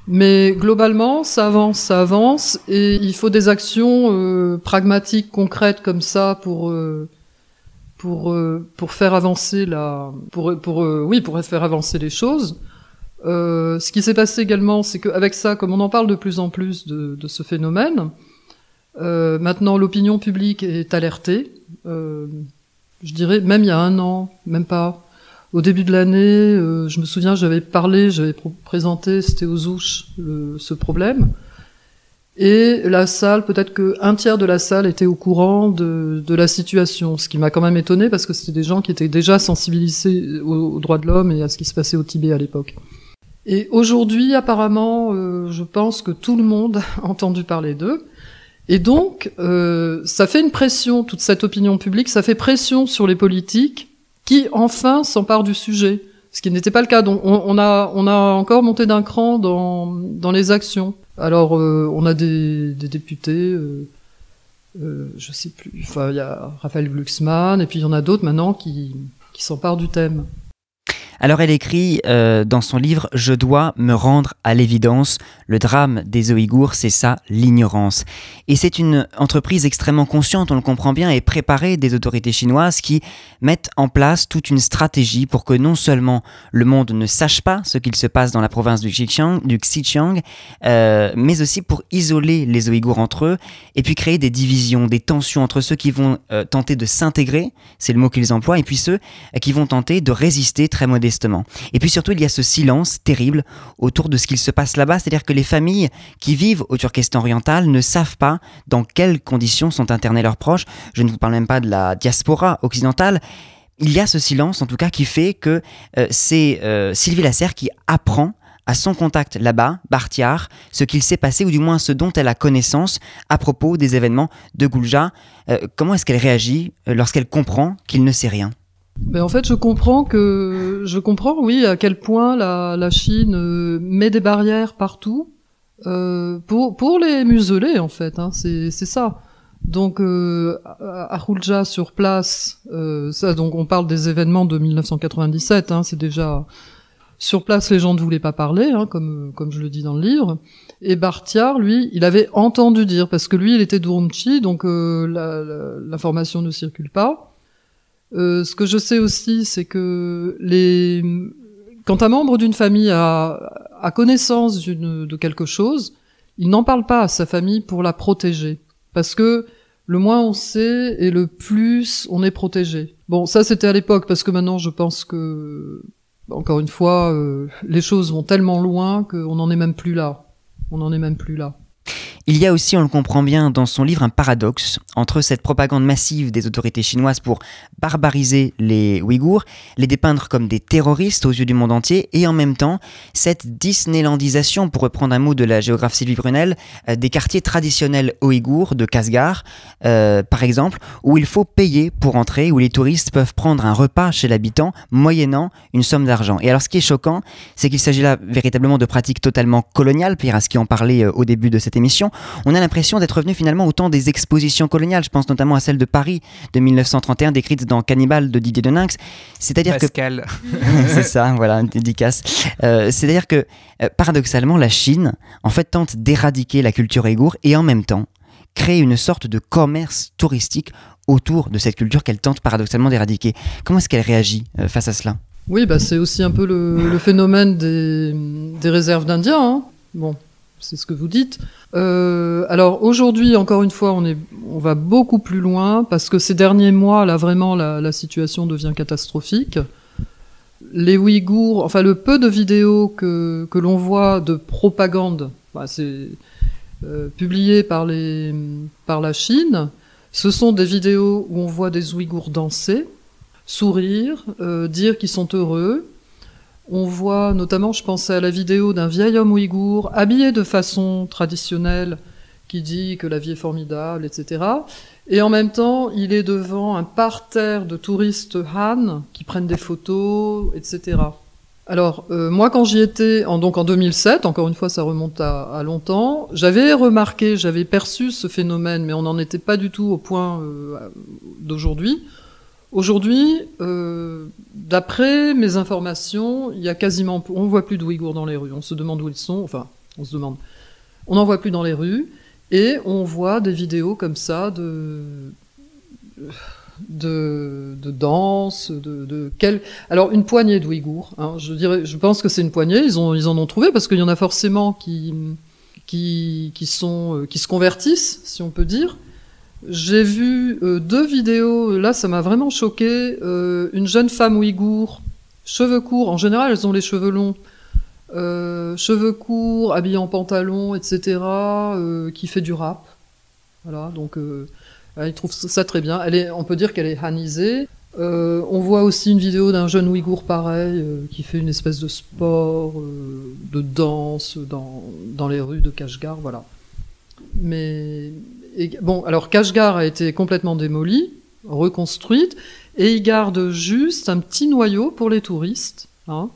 Mais globalement, ça avance, ça avance, et il faut des actions euh, pragmatiques, concrètes comme ça pour euh, pour pour faire avancer la pour pour oui pour faire avancer les choses. Euh, ce qui s'est passé également, c'est qu'avec ça, comme on en parle de plus en plus de, de ce phénomène, euh, maintenant l'opinion publique est alertée. Euh, je dirais même il y a un an, même pas. Au début de l'année, euh, je me souviens, j'avais parlé, j'avais présenté, c'était aux ouches, le- ce problème. Et la salle, peut-être que un tiers de la salle était au courant de, de la situation, ce qui m'a quand même étonné parce que c'était des gens qui étaient déjà sensibilisés aux droits de l'homme et à ce qui se passait au Tibet à l'époque. Et aujourd'hui, apparemment, euh, je pense que tout le monde a entendu parler d'eux. Et donc, euh, ça fait une pression, toute cette opinion publique, ça fait pression sur les politiques qui, enfin, s'emparent du sujet. Ce qui n'était pas le cas. Donc, on, on a, on a encore monté d'un cran dans, dans les actions. Alors, euh, on a des, des députés, euh, euh, je sais plus, enfin, il y a Raphaël Glucksmann, et puis il y en a d'autres maintenant qui, qui s'emparent du thème. Alors elle écrit euh, dans son livre Je dois me rendre à l'évidence. Le drame des Ouïghours, c'est ça, l'ignorance. Et c'est une entreprise extrêmement consciente, on le comprend bien, et préparée des autorités chinoises qui mettent en place toute une stratégie pour que non seulement le monde ne sache pas ce qu'il se passe dans la province du Xinjiang, du Xinjiang euh, mais aussi pour isoler les Ouïghours entre eux et puis créer des divisions, des tensions entre ceux qui vont euh, tenter de s'intégrer, c'est le mot qu'ils emploient, et puis ceux qui vont tenter de résister très Et puis surtout, il y a ce silence terrible autour de ce qu'il se passe là-bas, c'est-à-dire que les familles qui vivent au Turkestan oriental ne savent pas dans quelles conditions sont internés leurs proches. Je ne vous parle même pas de la diaspora occidentale. Il y a ce silence, en tout cas, qui fait que euh, c'est euh, Sylvie Lasserre qui apprend à son contact là-bas, Bartiar, ce qu'il s'est passé, ou du moins ce dont elle a connaissance à propos des événements de Goulja. Euh, comment est-ce qu'elle réagit euh, lorsqu'elle comprend qu'il ne sait rien? Mais en fait, je comprends que je comprends, oui, à quel point la, la Chine euh, met des barrières partout euh, pour pour les museler en fait. Hein, c'est c'est ça. Donc euh, à Khoulja sur place, euh, ça donc on parle des événements de 1997. Hein, c'est déjà sur place, les gens ne voulaient pas parler, hein, comme comme je le dis dans le livre. Et Bartiar, lui, il avait entendu dire parce que lui, il était d'Urumqi, donc euh, l'information ne circule pas. Euh, ce que je sais aussi, c'est que les quand un membre d'une famille a, a connaissance de quelque chose, il n'en parle pas à sa famille pour la protéger, parce que le moins on sait et le plus on est protégé. Bon, ça c'était à l'époque, parce que maintenant je pense que encore une fois, euh, les choses vont tellement loin qu'on n'en est même plus là. On n'en est même plus là. Il y a aussi, on le comprend bien dans son livre, un paradoxe entre cette propagande massive des autorités chinoises pour barbariser les Ouïghours, les dépeindre comme des terroristes aux yeux du monde entier, et en même temps cette Disneylandisation, pour reprendre un mot de la géographe Sylvie Brunel, euh, des quartiers traditionnels ouïghours de Kasgar, euh, par exemple, où il faut payer pour entrer, où les touristes peuvent prendre un repas chez l'habitant moyennant une somme d'argent. Et alors ce qui est choquant, c'est qu'il s'agit là véritablement de pratiques totalement coloniales, Pierre qui en parlait euh, au début de cette émission. On a l'impression d'être revenu finalement au temps des expositions coloniales. Je pense notamment à celle de Paris de 1931, décrite dans Cannibal de Didier de Ninx. C'est-à-dire que. Pascal. c'est ça, voilà, une dédicace. Euh, C'est-à-dire que, euh, paradoxalement, la Chine, en fait, tente d'éradiquer la culture ouïghour et en même temps créer une sorte de commerce touristique autour de cette culture qu'elle tente paradoxalement d'éradiquer. Comment est-ce qu'elle réagit euh, face à cela? Oui, bah, c'est aussi un peu le, le phénomène des, des réserves d'Indiens. hein. Bon, c'est ce que vous dites. Euh, alors aujourd'hui, encore une fois, on, va beaucoup plus loin parce que ces derniers mois, là vraiment, la, situation devient catastrophique. Les Ouïghours, enfin le peu de vidéos que, l'on voit de propagande, bah, euh, publié par, les, par la Chine, ce sont des vidéos où on voit des Ouïghours danser, sourire, euh, dire qu'ils sont heureux. On voit notamment, je pensais à la vidéo d'un vieil homme ouïghour habillé de façon traditionnelle qui dit que la vie est formidable, etc. Et en même temps, il est devant un parterre de touristes Han qui prennent des photos, etc. Alors, euh, moi, quand j'y étais, en, donc en 2007, encore une fois, ça remonte à, à longtemps, j'avais remarqué, j'avais perçu ce phénomène, mais on n'en était pas du tout au point euh, d'aujourd'hui. Aujourd'hui, euh, d'après mes informations, il y a quasiment, on voit plus de dans les rues. On se demande où ils sont. Enfin, on se demande. On n'en voit plus dans les rues, et on voit des vidéos comme ça de de, de danse, de, quel... alors une poignée de Ouïghours. Hein, je dirais, je pense que c'est une poignée. Ils ont, ils en ont trouvé parce qu'il y en a forcément qui qui qui sont euh, qui se convertissent, si on peut dire. J'ai vu euh, deux vidéos, là ça m'a vraiment choqué. Euh, une jeune femme ouïghour, cheveux courts, en général elles ont les cheveux longs, euh, cheveux courts, habillée en pantalon, etc., euh, qui fait du rap. Voilà, donc euh, il trouve ça très bien. Elle est, on peut dire qu'elle est hanisée. Euh, on voit aussi une vidéo d'un jeune ouïghour pareil, euh, qui fait une espèce de sport, euh, de danse dans, dans les rues de Kashgar, voilà. Mais bon, alors Kashgar a été complètement démolie, reconstruite, et il garde juste un petit noyau pour les touristes. Hein.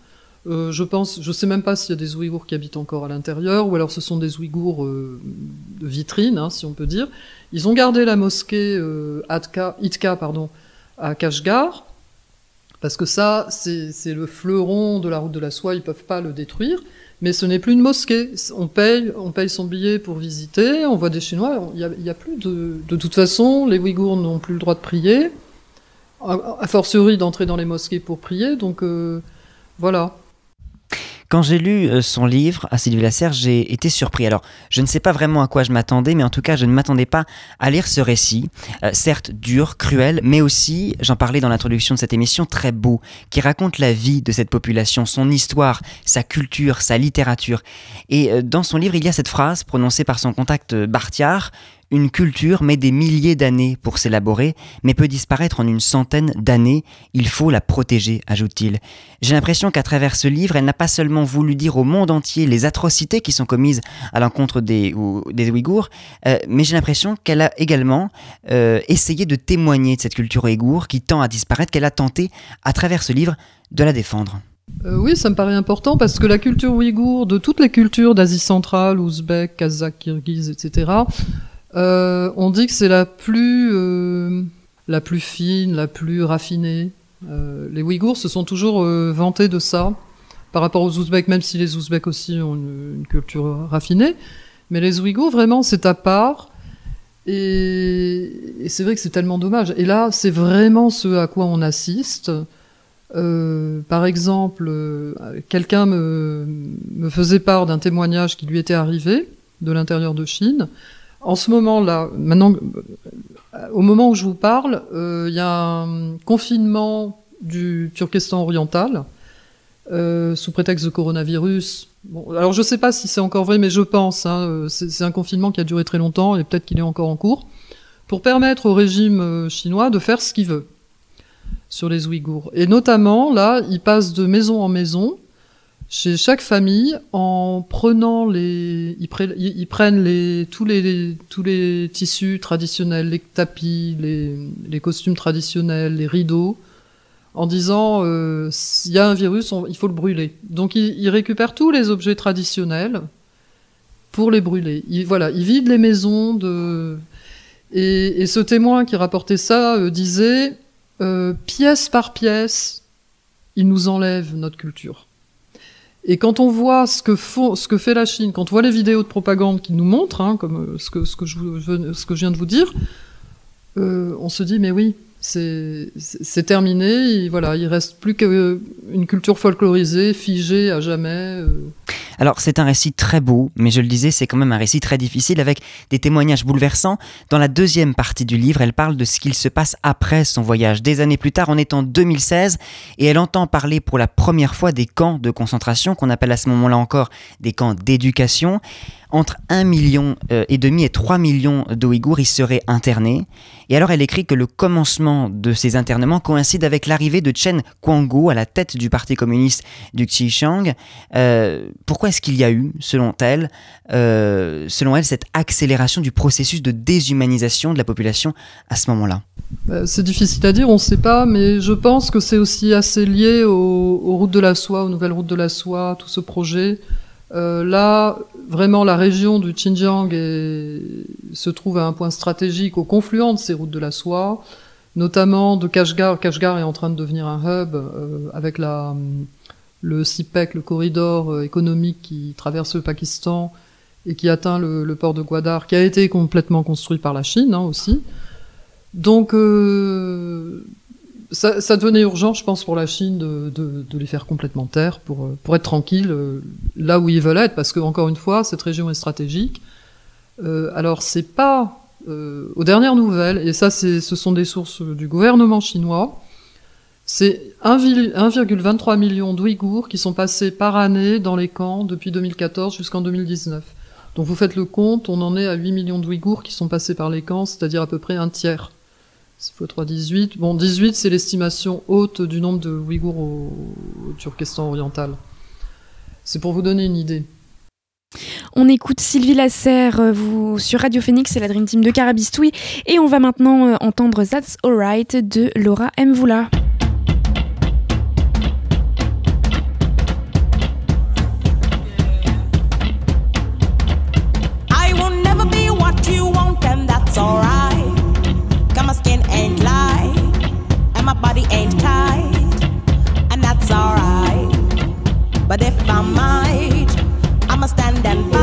Euh, je pense, je sais même pas s'il y a des Ouïghours qui habitent encore à l'intérieur, ou alors ce sont des Ouïghours euh, de vitrine, hein, si on peut dire. Ils ont gardé la mosquée euh, Atka, pardon, à Kashgar, parce que ça, c'est le fleuron de la route de la soie, ils peuvent pas le détruire. Mais ce n'est plus une mosquée. On paye, on paye son billet pour visiter. On voit des Chinois. Il y a, plus de. De toute façon, les Ouïghours n'ont plus le droit de prier. A, a d'entrer dans les mosquées pour prier. Donc euh, voilà. Quand j'ai lu euh, son livre à Sylvie Lasserre, j'ai été surpris. Alors, je ne sais pas vraiment à quoi je m'attendais, mais en tout cas, je ne m'attendais pas à lire ce récit, euh, certes dur, cruel, mais aussi, j'en parlais dans l'introduction de cette émission, très beau, qui raconte la vie de cette population, son histoire, sa culture, sa littérature. Et euh, dans son livre, il y a cette phrase prononcée par son contact Bartiard, une culture met des milliers d'années pour s'élaborer, mais peut disparaître en une centaine d'années. Il faut la protéger, ajoute-t-il. J'ai l'impression qu'à travers ce livre, elle n'a pas seulement voulu dire au monde entier les atrocités qui sont commises à l'encontre des, ou- des Ouïghours, euh, mais j'ai l'impression qu'elle a également euh, essayé de témoigner de cette culture ouïghour qui tend à disparaître, qu'elle a tenté, à travers ce livre, de la défendre. Euh, oui, ça me paraît important parce que la culture ouïghour, de toutes les cultures d'Asie centrale, ouzbek, kazakh, kirghize, etc., euh, on dit que c'est la plus, euh, la plus fine, la plus raffinée. Euh, les Ouïghours se sont toujours vantés de ça par rapport aux Ouzbeks, même si les Ouzbeks aussi ont une, culture raffinée. Mais les Ouïghours, vraiment, c'est à part. Et, c'est vrai que c'est tellement dommage. Et là, c'est vraiment ce à quoi on assiste. Par exemple, quelqu'un me faisait part d'un témoignage qui lui était arrivé de l'intérieur de Chine. En ce moment-là, maintenant, euh, au moment où je vous parle, euh, il y a un confinement du Turkestan oriental. euh, sous prétexte de coronavirus. Bon, alors je sais pas si c'est encore vrai, mais je pense. Hein, c'est un confinement qui a duré très longtemps et peut-être qu'il est encore en cours pour permettre au régime chinois de faire ce qu'il veut sur les Ouïghours. Et notamment, là, il passe de maison en maison chez chaque famille en prenant les ils, pre- ils- ils prennent les tous les tous les tissus traditionnels les tapis les, les costumes traditionnels les rideaux en disant euh, s'il y a un virus il faut le brûler. Donc ils, récupèrent tous les objets traditionnels pour les brûler. Voilà ils vident les maisons de et, et ce témoin qui rapportait ça euh, disait euh, pièce par pièce ils nous enlèvent notre culture et quand on voit ce que, font, ce que fait la Chine, quand on voit les vidéos de propagande qu'ils nous montrent, hein, comme euh, ce que, ce, que je, ce que je viens de vous dire, euh, on se dit mais oui, c'est terminé. Et voilà, il reste plus qu'une culture folklorisée, figée à jamais. euh. Alors c'est un récit très beau, mais je le disais, c'est quand même un récit très difficile avec des témoignages bouleversants. Dans la deuxième partie du livre, elle parle de ce qu'il se passe après son voyage. Des années plus tard, on est en 2016, et elle entend parler pour la première fois des camps de concentration, qu'on appelle à ce moment-là encore des camps d'éducation. Entre 1 million euh, et demi et 3 millions d'Ouïghours y seraient internés. Et alors elle écrit que le commencement de ces internements coïncide avec l'arrivée de Chen Quango à la tête du parti communiste du Xinjiang. Euh, pourquoi est-ce qu'il y a eu, selon elle, euh, selon cette accélération du processus de déshumanisation de la population à ce moment-là? C'est difficile à dire, on ne sait pas, mais je pense que c'est aussi assez lié aux, aux routes de la soie, aux nouvelles routes de la soie, tout ce projet. Euh, là, vraiment, la région du Xinjiang est- se trouve à un point stratégique au confluent de ces routes de la soie, notamment de Kashgar. Kashgar est en train de devenir un hub euh, avec la, le CIPEC, le corridor euh, économique qui traverse le Pakistan et qui atteint le, port de Gwadar, qui a été complètement construit par la Chine hein, aussi. Donc, euh, ça, ça devenait urgent, je pense, pour la Chine de, de, de les faire complètement taire pour, euh, pour être tranquille euh, là où ils veulent être, parce que encore une fois, cette région est stratégique. Euh, alors, c'est pas euh, aux dernières nouvelles, et ça, ce sont des sources du gouvernement chinois. C'est 1,- 1,23 million d'Ouïghours qui sont passés par année dans les camps depuis 2014 jusqu'en 2019. Donc vous faites le compte, on en est à 8 millions d'Ouïghours qui sont passés par les camps, c'est-à-dire à peu près un tiers. 6 fois 3, 18. Bon, 18, c'est l'estimation haute du nombre de Ouïghours au, Turkestan oriental. C'est pour vous donner une idée. On écoute Sylvie Lasserre euh, vous, sur Radio Phoenix, c'est la Dream Team de Carabistoui. Et on va maintenant euh, entendre That's Alright de Laura Mvoula. But if I might, I'ma stand and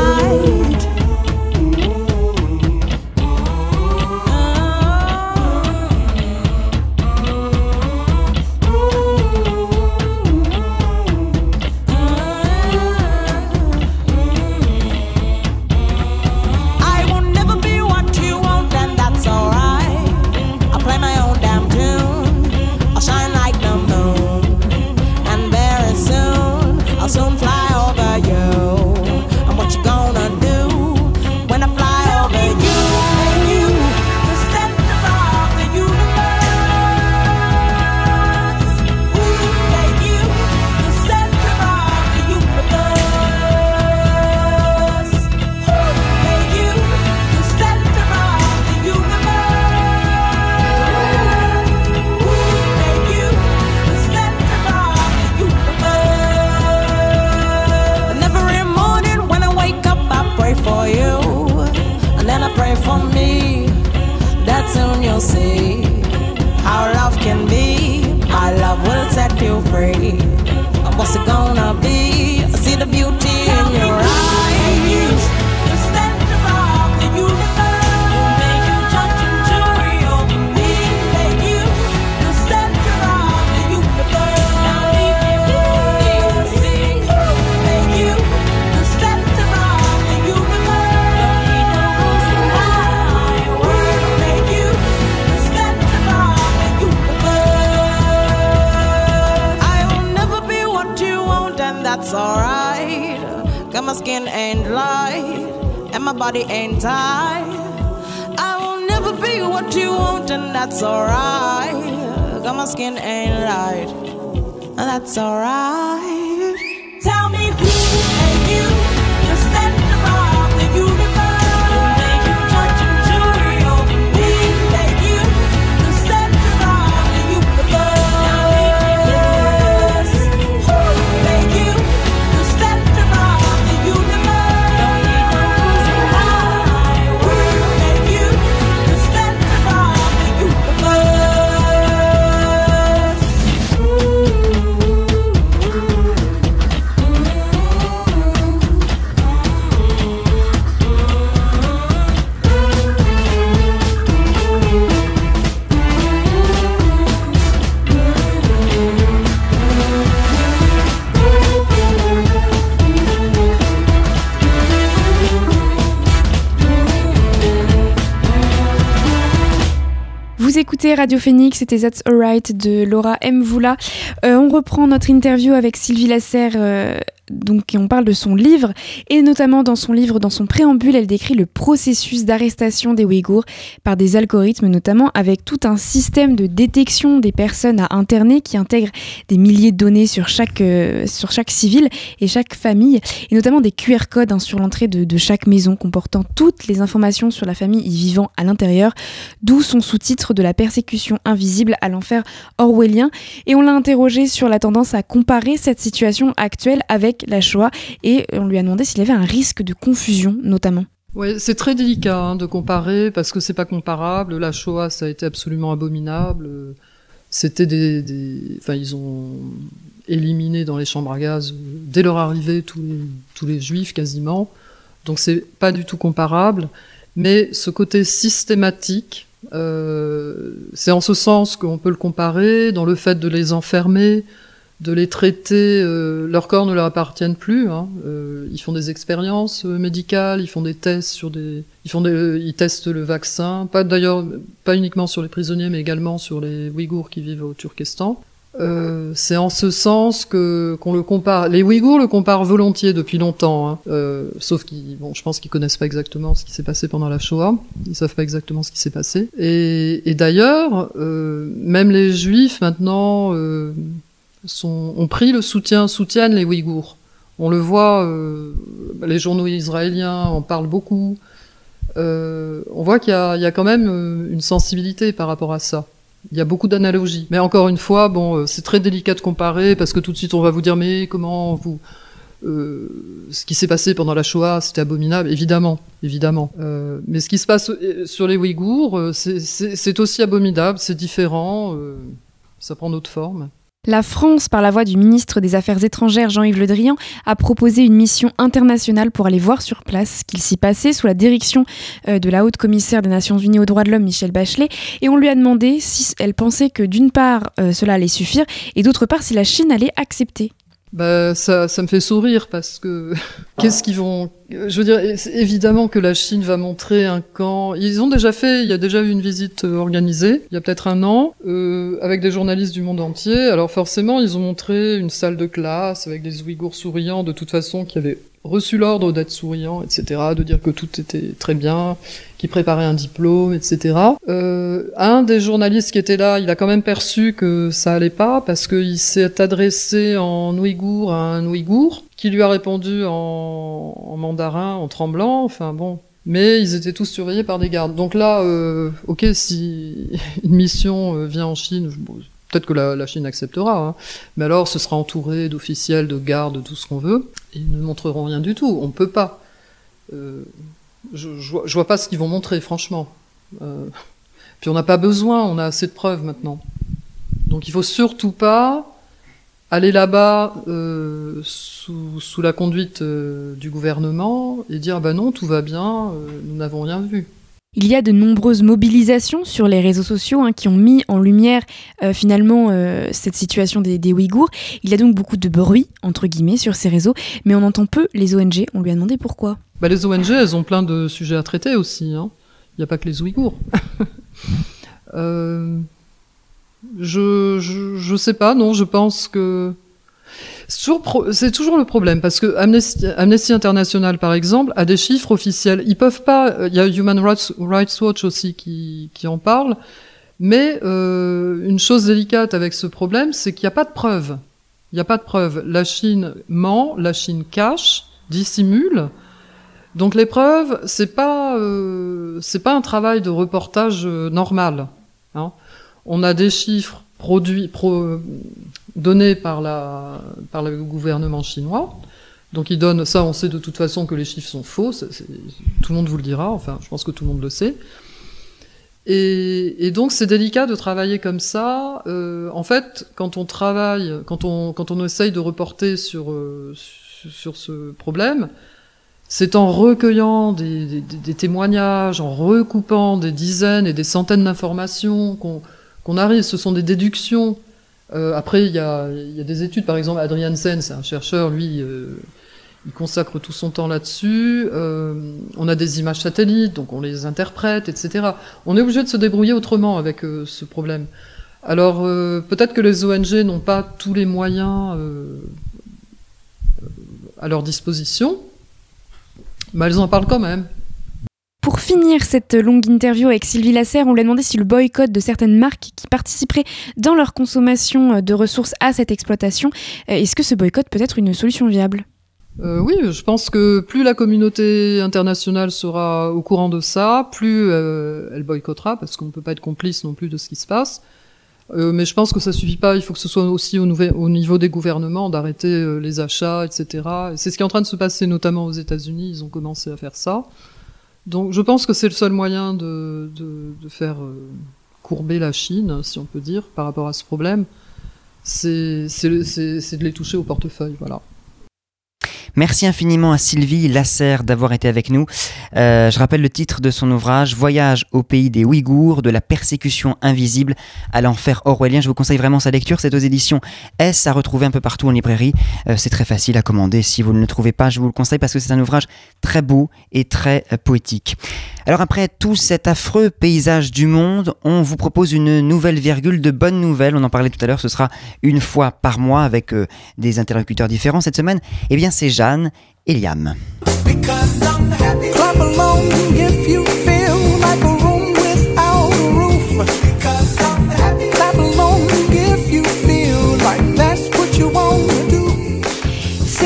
Radio Phoenix, c'était That's Alright de Laura M. Voula. Euh, on reprend notre interview avec Sylvie Lasserre, euh, donc, on parle de son livre. Et notamment dans son livre, dans son préambule, elle décrit le processus d'arrestation des Ouïghours par des algorithmes, notamment avec tout un système de détection des personnes à interner qui intègre des milliers de données sur chaque, euh, sur chaque civil et chaque famille, et notamment des QR codes hein, sur l'entrée de, de chaque maison comportant toutes les informations sur la famille y vivant à l'intérieur, d'où son sous-titre de la persécution invisible à l'enfer orwellien. Et on l'a interrogé sur la tendance à comparer cette situation actuelle avec la Shoah et on lui a demandé s'il y avait un risque de confusion notamment. Ouais, c'est très délicat hein, de comparer parce que c'est pas comparable. La Shoah, ça a été absolument abominable. C'était des, enfin, ils ont éliminé dans les chambres à gaz euh, dès leur arrivée tous les, tous les juifs quasiment. Donc c'est pas du tout comparable. Mais ce côté systématique, euh, c'est en ce sens qu'on peut le comparer dans le fait de les enfermer, de les traiter, euh, leurs corps ne leur appartiennent plus. Hein, euh, ils font des expériences euh, médicales, ils font des tests sur des, ils font des, ils testent le vaccin. Pas d'ailleurs, pas uniquement sur les prisonniers, mais également sur les Ouïghours qui vivent au Turkestan. Euh, c'est en ce sens que qu'on le compare. Les Ouïghours le comparent volontiers depuis longtemps, hein. euh, sauf qu'ils, bon, je pense qu'ils connaissent pas exactement ce qui s'est passé pendant la Shoah. Ils savent pas exactement ce qui s'est passé. Et, et d'ailleurs, euh, même les Juifs maintenant euh, ont pris le soutien, soutiennent les Ouïghours. On le voit, euh, les journaux israéliens en parlent beaucoup. Euh, on voit qu'il y y a quand même euh, une sensibilité par rapport à ça. Il y a beaucoup d'analogies. Mais encore une fois, bon, c'est très délicat de comparer parce que tout de suite on va vous dire mais comment vous ce qui s'est passé pendant la Shoah, c'était abominable, évidemment, évidemment. Mais ce qui se passe sur les Ouïghours, c'est- aussi abominable, c'est différent, ça prend d'autres formes. La France, par la voix du ministre des Affaires étrangères Jean-Yves Le Drian, a proposé une mission internationale pour aller voir sur place ce qu'il s'y passait sous la direction euh, de la haute commissaire des Nations Unies aux droits de l'homme, Michelle Bachelet, et on lui a demandé si elle pensait que d'une part euh, cela allait suffire et d'autre part si la Chine allait accepter. Bah, ça, ça me fait sourire parce que qu'est-ce qu'ils vont. Je veux dire, évidemment que la Chine va montrer un camp. Ils ont déjà fait, il y a déjà eu une visite euh, organisée, il y a peut-être un an, euh, avec des journalistes du monde entier. Alors forcément, ils ont montré une salle de classe avec des Ouïghours souriants, de toute façon, qui avaient reçu l'ordre d'être souriants, etc., de dire que tout était très bien, qui préparaient un diplôme, etc. Euh, un des journalistes qui était là, il a quand même perçu que ça allait pas parce qu'il s'est adressé en ouïghour à un ouïghour qui lui a répondu en, mandarin, en tremblant. Enfin bon. Mais ils étaient tous surveillés par des gardes. Donc là, euh, ok, si une mission euh, vient en Chine, peut-être que la, la Chine acceptera, hein. mais alors ce sera entouré d'officiels, de gardes, de tout ce qu'on veut. Ils ne montreront rien du tout. On peut pas. Euh, je, je, vois, pas ce qu'ils vont montrer, franchement. Euh, puis on n'a pas besoin, on a assez de preuves maintenant. Donc il faut surtout pas aller là-bas euh, sous, sous la conduite du gouvernement et dire bah non, tout va bien, nous n'avons rien vu. Il y a de nombreuses mobilisations sur les réseaux sociaux hein, qui ont mis en lumière euh, finalement euh, cette situation des, Ouïghours. Il y a donc beaucoup de bruit, entre guillemets, sur ces réseaux, mais on entend peu les ONG. On lui a demandé pourquoi. Bah, les ONG, elles ont plein de sujets à traiter aussi. hein. Il n'y a pas que les Ouïghours. euh, je, je sais pas, non, je pense que. C'est toujours, toujours le problème parce que Amnesty, Amnesty International, par exemple, a des chiffres officiels. Ils peuvent pas. euh, Il y a Human Rights, Rights Watch aussi qui, qui en parle. Mais euh, une chose délicate avec ce problème, c'est qu'il n'y a pas de preuves. Il n'y a pas de preuves. La Chine ment, la Chine cache, dissimule. Donc les preuves, c'est pas euh, c'est pas un travail de reportage euh, normal. hein. On a des chiffres produits pro, donnés par la par le gouvernement chinois. Donc ils donnent ça, on sait de toute façon que les chiffres sont faux. tout le monde vous le dira. Enfin, je pense que tout le monde le sait. Et, donc c'est délicat de travailler comme ça. Euh, en fait, quand on travaille, quand on quand on essaye de reporter sur euh, sur- ce problème, c'est en recueillant des, témoignages, en recoupant des dizaines et des centaines d'informations qu'on arrive. Ce sont des déductions. Euh, après, il y a, des études, par exemple, Adrian Sen, c'est un chercheur, lui, euh, il consacre tout son temps là-dessus. Euh, on a des images satellites, donc on les interprète, etc. On est obligé de se débrouiller autrement avec ce problème. Alors, peut-être que les ONG n'ont pas tous les moyens à leur disposition, mais elles en parlent quand même. Pour finir cette longue interview avec Sylvie Lasserre, on lui a demandé si le boycott de certaines marques qui participeraient dans leur consommation de ressources à cette exploitation, euh, est-ce que ce boycott peut être une solution viable? Euh, oui, je pense que plus la communauté internationale sera au courant de ça, plus euh, elle boycottera, parce qu'on ne peut pas être complice non plus de ce qui se passe. Mais je pense que ça suffit pas. Il faut que ce soit aussi au, au niveau des gouvernements d'arrêter les achats, etc. Et C'est ce qui est en train de se passer notamment aux États-Unis. Ils ont commencé à faire ça. Donc je pense que c'est le seul moyen de, de, faire euh, courber la Chine, si on peut dire, par rapport à ce problème. C'est de les toucher au portefeuille, voilà. Merci infiniment à Sylvie Lasserre d'avoir été avec nous. Euh, je rappelle le titre de son ouvrage Voyage au pays des Ouïghours, de la persécution invisible à l'enfer orwellien. Je vous conseille vraiment sa lecture. C'est aux éditions S à retrouver un peu partout en librairie. Euh, c'est très facile à commander. Si vous ne le trouvez pas, je vous le conseille parce que c'est un ouvrage très beau et très euh, poétique. Alors après tout cet affreux paysage du monde, on vous propose une nouvelle virgule de bonnes nouvelles. On en parlait tout à l'heure, ce sera une fois par mois avec euh, des interlocuteurs différents. Cette semaine, eh bien c'est Jeanne et Liam.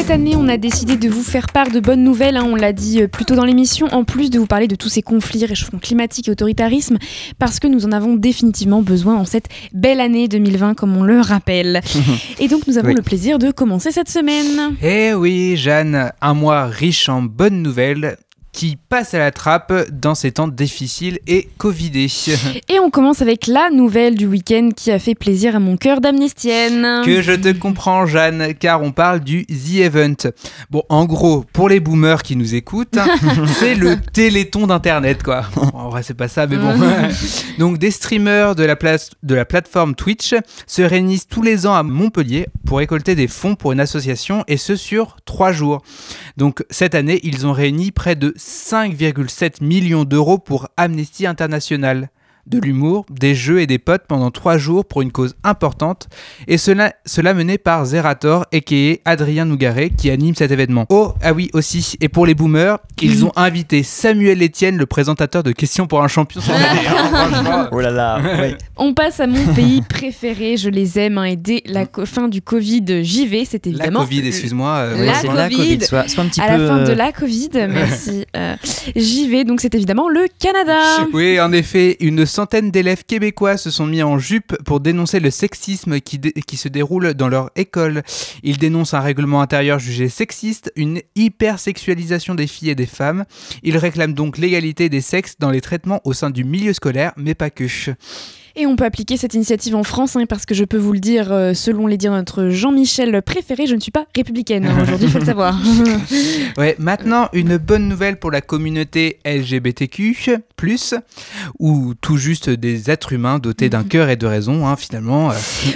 Cette année, on a décidé de vous faire part de bonnes nouvelles, hein, on l'a dit euh, plus tôt dans l'émission, en plus de vous parler de tous ces conflits, réchauffement climatique et autoritarisme, parce que nous en avons définitivement besoin en cette belle année 2020, comme on le rappelle. Et donc, nous avons Oui. le plaisir de commencer cette semaine. Eh oui, Jeanne, un mois riche en bonnes nouvelles qui passe à la trappe dans ces temps difficiles et covidés. Et on commence avec la nouvelle du week-end qui a fait plaisir à mon cœur d'amnestienne. Que je te comprends, Jeanne, car on parle du The Event. Bon, en gros, pour les boomers qui nous écoutent, c'est le téléthon d'Internet, quoi. En vrai, c'est pas ça, mais bon. Donc, des streamers de la, place, de la plateforme Twitch se réunissent tous les ans à Montpellier pour récolter des fonds pour une association, et ce sur trois jours. Donc, cette année, ils ont réuni près de 5,7 millions d'euros pour Amnesty International de l'humour, des jeux et des potes pendant trois jours pour une cause importante, et cela, cela mené par Zerator, a.k.a. Adrien Nougaret, qui anime cet événement. Oh, ah oui, aussi, et pour les boomers, ils ont invité Samuel Etienne, le présentateur de Questions pour un champion. Oh là là, oui. On passe à mon pays préféré, je les aime, hein, et dès la fin du Covid, j'y vais, c'est La évidemment... Covid, excuse-moi. euh, La Covid, la Covid, soit- soit un petit à peu, la fin de euh, la Covid, merci. Euh, J'y vais, donc c'est évidemment le Canada. Oui, en effet, une centaine d'élèves québécois se sont mis en jupe pour dénoncer le sexisme qui, qui se déroule dans leur école. Ils dénoncent un règlement intérieur jugé sexiste, une hypersexualisation des filles et des femmes. Ils réclament donc l'égalité des sexes dans les traitements au sein du milieu scolaire, mais pas que. Et on peut appliquer cette initiative en France, hein, parce que je peux vous le dire, euh, selon les dires de notre Jean-Michel préféré, je ne suis pas républicaine hein, aujourd'hui, il faut le savoir. Ouais, maintenant, une bonne nouvelle pour la communauté LGBTQ, ou tout juste des êtres humains dotés d'un cœur et de raison, hein, finalement. euh.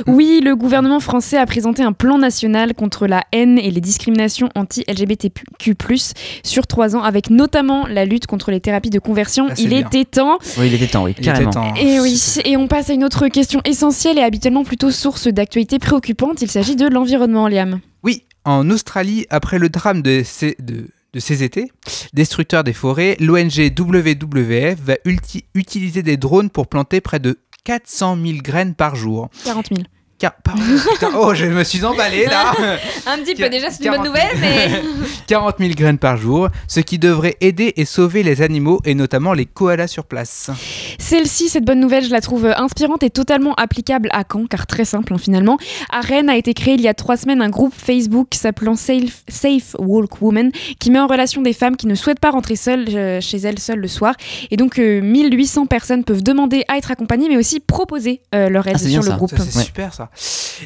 Oui, le gouvernement français a présenté un plan national contre la haine et les discriminations anti-LGBTQ+, sur trois ans, avec notamment la lutte contre les thérapies de conversion. Ah, il bien. était temps. Oui, il était temps, oui, Il était carrément. temps. Et oui, et on on passe à une autre question essentielle et habituellement plutôt source d'actualité préoccupante. Il s'agit de l'environnement, Liam. Oui, en Australie, après le drame de ces, de, de ces étés, destructeurs des forêts, l'ONG WWF va ulti- utiliser des drones pour planter près de 400 000 graines par jour. 40 000. Car- pardon, putain, oh, je me suis emballé là Un petit peu, déjà, c'est une 40 bonne nouvelle, mais. 40 000 graines par jour, ce qui devrait aider et sauver les animaux et notamment les koalas sur place. Celle-ci, cette bonne nouvelle, je la trouve inspirante et totalement applicable à Caen, car très simple hein, finalement. À Rennes a été créé il y a trois semaines un groupe Facebook s'appelant Safe, Safe Walk Women, qui met en relation des femmes qui ne souhaitent pas rentrer seules euh, chez elles seules le soir. Et donc, euh, 1800 personnes peuvent demander à être accompagnées, mais aussi proposer euh, leur aide Ah, sur bien le ça. groupe. C'est super ça.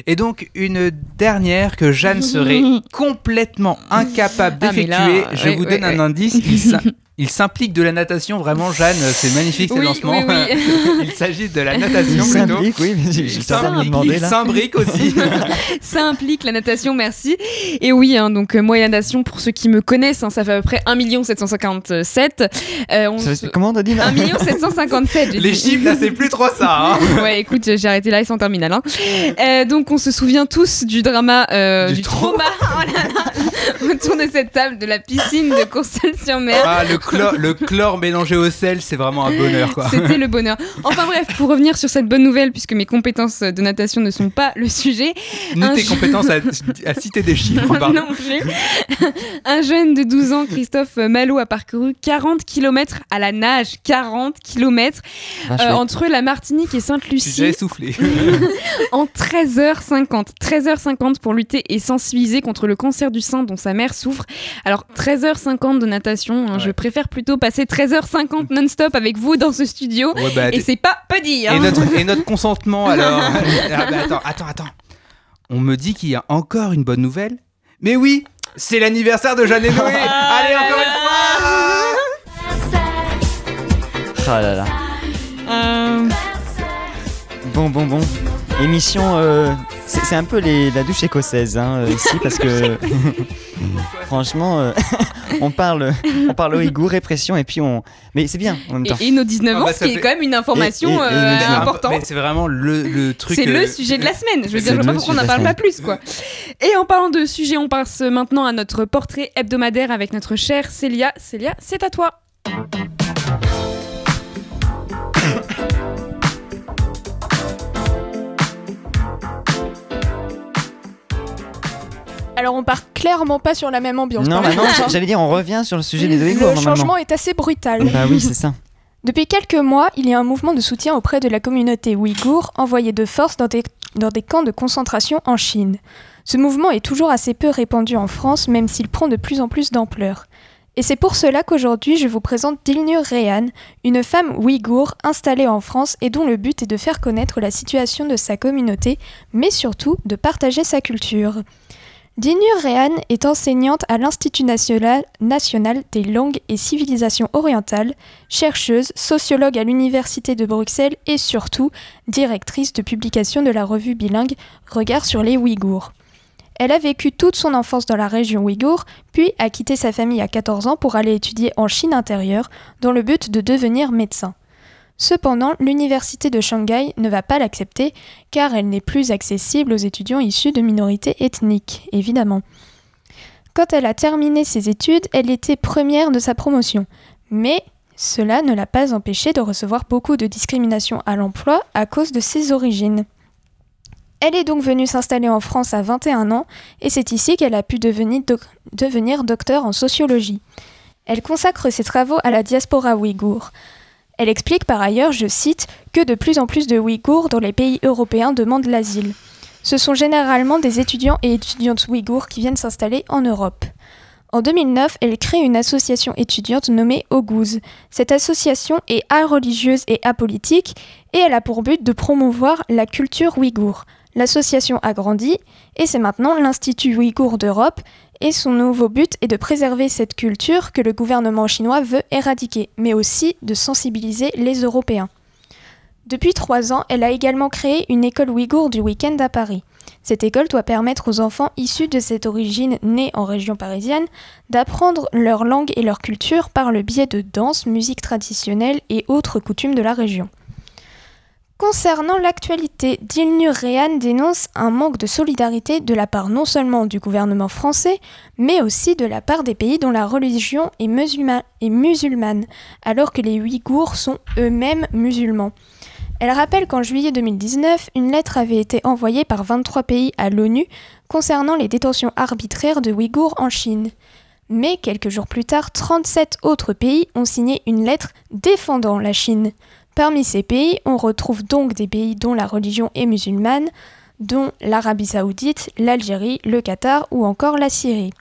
Et donc une dernière que Jeanne serait complètement incapable Ah, d'effectuer. Je vous donne un indice. Il Il s'implique de la natation, vraiment Jeanne, c'est magnifique ces Oui, lancements. oui, oui. il s'agit de la natation Il plutôt. s'implique, oui, mais j'ai- Il s'imbrique aussi. ça implique la natation, merci. Et oui, hein, donc euh, moi et la natation, pour ceux qui me connaissent, hein, ça fait à peu près 1 757. Euh, on Ça se- Comment on a dit là 1 757. j'ai Les dit. chiffres là, c'est plus trop ça. hein. ouais, écoute, j'ai arrêté là, ils sont en terminale. hein. Euh, donc, on se souvient tous du drama, euh, Du du, trauma. trauma oh là là, autour de cette table de la piscine de Courcelles-sur-Mer. Ah, le chlore, le chlore mélangé au sel, c'est vraiment un bonheur quoi. C'était le bonheur. Enfin bref, pour revenir sur cette bonne nouvelle, puisque mes compétences de natation ne sont pas le sujet. Ni tes je- compétences à, à citer des chiffres. pardon. non plus. Un jeune de 12 ans, Christophe Malo, a parcouru 40 km à la nage. 40 km chouette. entre la Martinique et Sainte-Lucie. déjà essoufflé. en 13h50. 13h50 pour lutter et sensibiliser contre le cancer du sein dont sa mère souffre. Alors 13h50 de natation, hein, je préfère plutôt passer 13h50 non-stop avec vous dans ce studio. Ouais, bah, et c'est pas pas dit. hein. Et notre, et notre consentement alors Ah, bah, Attends, attends, attends. On me dit qu'il y a encore une bonne nouvelle. Mais oui, c'est l'anniversaire de Jeanne et Noé. Allez, encore une fois Ah là là. Euh, Bon, bon, bon. Émission, euh, c'est un peu les, la douche écossaise hein, euh, ici parce que franchement, euh, on parle, on parle Ouïghour, répression et puis on. Mais c'est bien en même temps. Et, et nos 19 ans, Ah bah, ce qui est quand même une information Et- et- et euh, nos 19 ans. importante. C'est vraiment le, le truc. C'est euh, le sujet de la semaine. Je veux dire, je vois pas pourquoi on n'en parle pas plus, quoi. Et en parlant de sujet, on passe maintenant à notre portrait hebdomadaire avec notre chère Célia. Célia, c'est à toi. Alors on part clairement pas sur la même ambiance. Non, même. maintenant, j'allais dire, on revient sur le sujet des Ouïghours Le changement est assez brutal. Bah oui, c'est ça. Depuis quelques mois, il y a un mouvement de soutien auprès de la communauté ouïghour envoyée de force dans des, dans des camps de concentration en Chine. Ce mouvement est toujours assez peu répandu en France, même s'il prend de plus en plus d'ampleur. Et c'est pour cela qu'aujourd'hui je vous présente Dilnur Rehan, une femme ouïghour installée en France et dont le but est de faire connaître la situation de sa communauté, mais surtout de partager sa culture. Dilnur Rehan est enseignante à l'Institut national, national des langues et civilisations orientales, chercheuse, sociologue à l'Université de Bruxelles et surtout directrice de publication de la revue bilingue Regard sur les Ouïghours. Elle a vécu toute son enfance dans la région ouïghour, puis a quitté sa famille à 14 ans pour aller étudier en Chine intérieure dans le but de devenir médecin. Cependant, l'université de Shanghai ne va pas l'accepter car elle n'est plus accessible aux étudiants issus de minorités ethniques, évidemment. Quand elle a terminé ses études, elle était première de sa promotion, mais cela ne l'a pas empêchée de recevoir beaucoup de discrimination à l'emploi à cause de ses origines. Elle est donc venue s'installer en France à 21 ans et c'est ici qu'elle a pu devenir, devenir docteur en sociologie. Elle consacre ses travaux à la diaspora ouïghour. Elle explique par ailleurs, je cite, que de plus en plus de Ouïghours dans les pays européens demandent l'asile. Ce sont généralement des étudiants et étudiantes ouïghours qui viennent s'installer en Europe. En 2009, elle crée une association étudiante nommée Oguz. Cette association est religieuse et apolitique et elle a pour but de promouvoir la culture ouïghour. L'association a grandi et c'est maintenant l'Institut ouïghour d'Europe et son nouveau but est de préserver cette culture que le gouvernement chinois veut éradiquer, mais aussi de sensibiliser les Européens. Depuis trois ans, elle a également créé une école ouïghour du week-end à Paris. Cette école doit permettre aux enfants issus de cette origine née en région parisienne d'apprendre leur langue et leur culture par le biais de danse, musique traditionnelle et autres coutumes de la région. Concernant l'actualité, Dilnur Réan dénonce un manque de solidarité de la part non seulement du gouvernement français, mais aussi de la part des pays dont la religion est musulmane, alors que les Ouïghours sont eux-mêmes musulmans. Elle rappelle qu'en juillet 2019, une lettre avait été envoyée par 23 pays à l'ONU concernant les détentions arbitraires de Ouïghours en Chine. Mais quelques jours plus tard, 37 autres pays ont signé une lettre défendant la Chine. Parmi ces pays, on retrouve donc des pays dont la religion est musulmane, dont l'Arabie saoudite, l'Algérie, le Qatar ou encore la Syrie.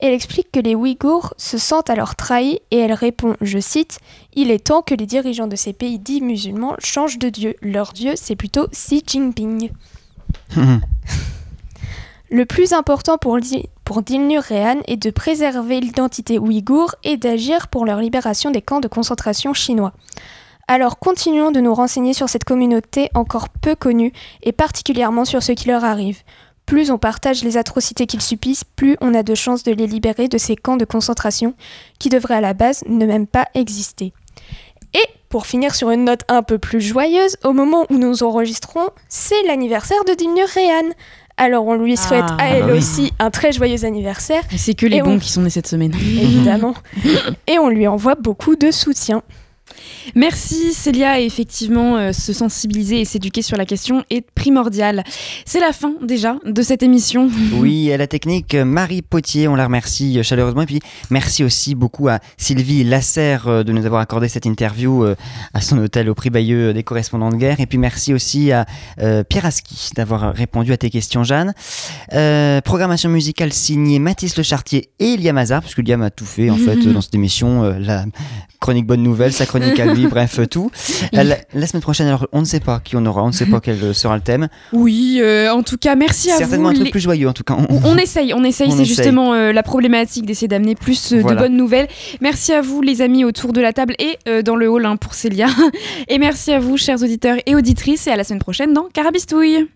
Elle explique que les Ouïghours se sentent alors trahis et elle répond, je cite, Il est temps que les dirigeants de ces pays dits musulmans changent de Dieu. Leur Dieu, c'est plutôt Xi Jinping. Le plus important pour, pour Dilnur Réan est de préserver l'identité ouïghour et d'agir pour leur libération des camps de concentration chinois. Alors continuons de nous renseigner sur cette communauté encore peu connue et particulièrement sur ce qui leur arrive. Plus on partage les atrocités qu'ils subissent, plus on a de chances de les libérer de ces camps de concentration qui devraient à la base ne même pas exister. Et pour finir sur une note un peu plus joyeuse, au moment où nous enregistrons, c'est l'anniversaire de Dilnur Réan. Alors on lui souhaite Ah. à elle Ah bah oui. aussi un très joyeux anniversaire. C'est que les Et bons on- qui sont nés cette semaine. Évidemment. Et on lui envoie beaucoup de soutien. Merci Célia, et effectivement, euh, se sensibiliser et s'éduquer sur la question est primordial. C'est la fin déjà de cette émission. Oui, à la technique, Marie Potier, on la remercie chaleureusement. Et puis, merci aussi beaucoup à Sylvie Lasserre euh, de nous avoir accordé cette interview euh, à son hôtel au prix Bayeux des correspondants de guerre. Et puis, merci aussi à Pierre Aski d'avoir répondu à tes questions, Jeanne. Programmation musicale signée Mathis Le Chartier et Liam Hazard, parce que Liam a tout fait, en fait, dans cette émission. la chronique bonne nouvelle, sa chronique lui, bref, tout. La, la semaine prochaine, alors, on ne sait pas qui on aura, on ne sait pas quel sera le thème. Oui, euh, en tout cas, merci à Certainement vous. un truc les- plus joyeux, en tout cas. On, on essaye, on essaye, c'est justement euh, la problématique d'essayer d'amener plus euh, Voilà. de bonnes nouvelles. Merci à vous les amis autour de la table et dans le hall hein, pour Célia. Et merci à vous chers auditeurs et auditrices et à la semaine prochaine dans Carabistouille.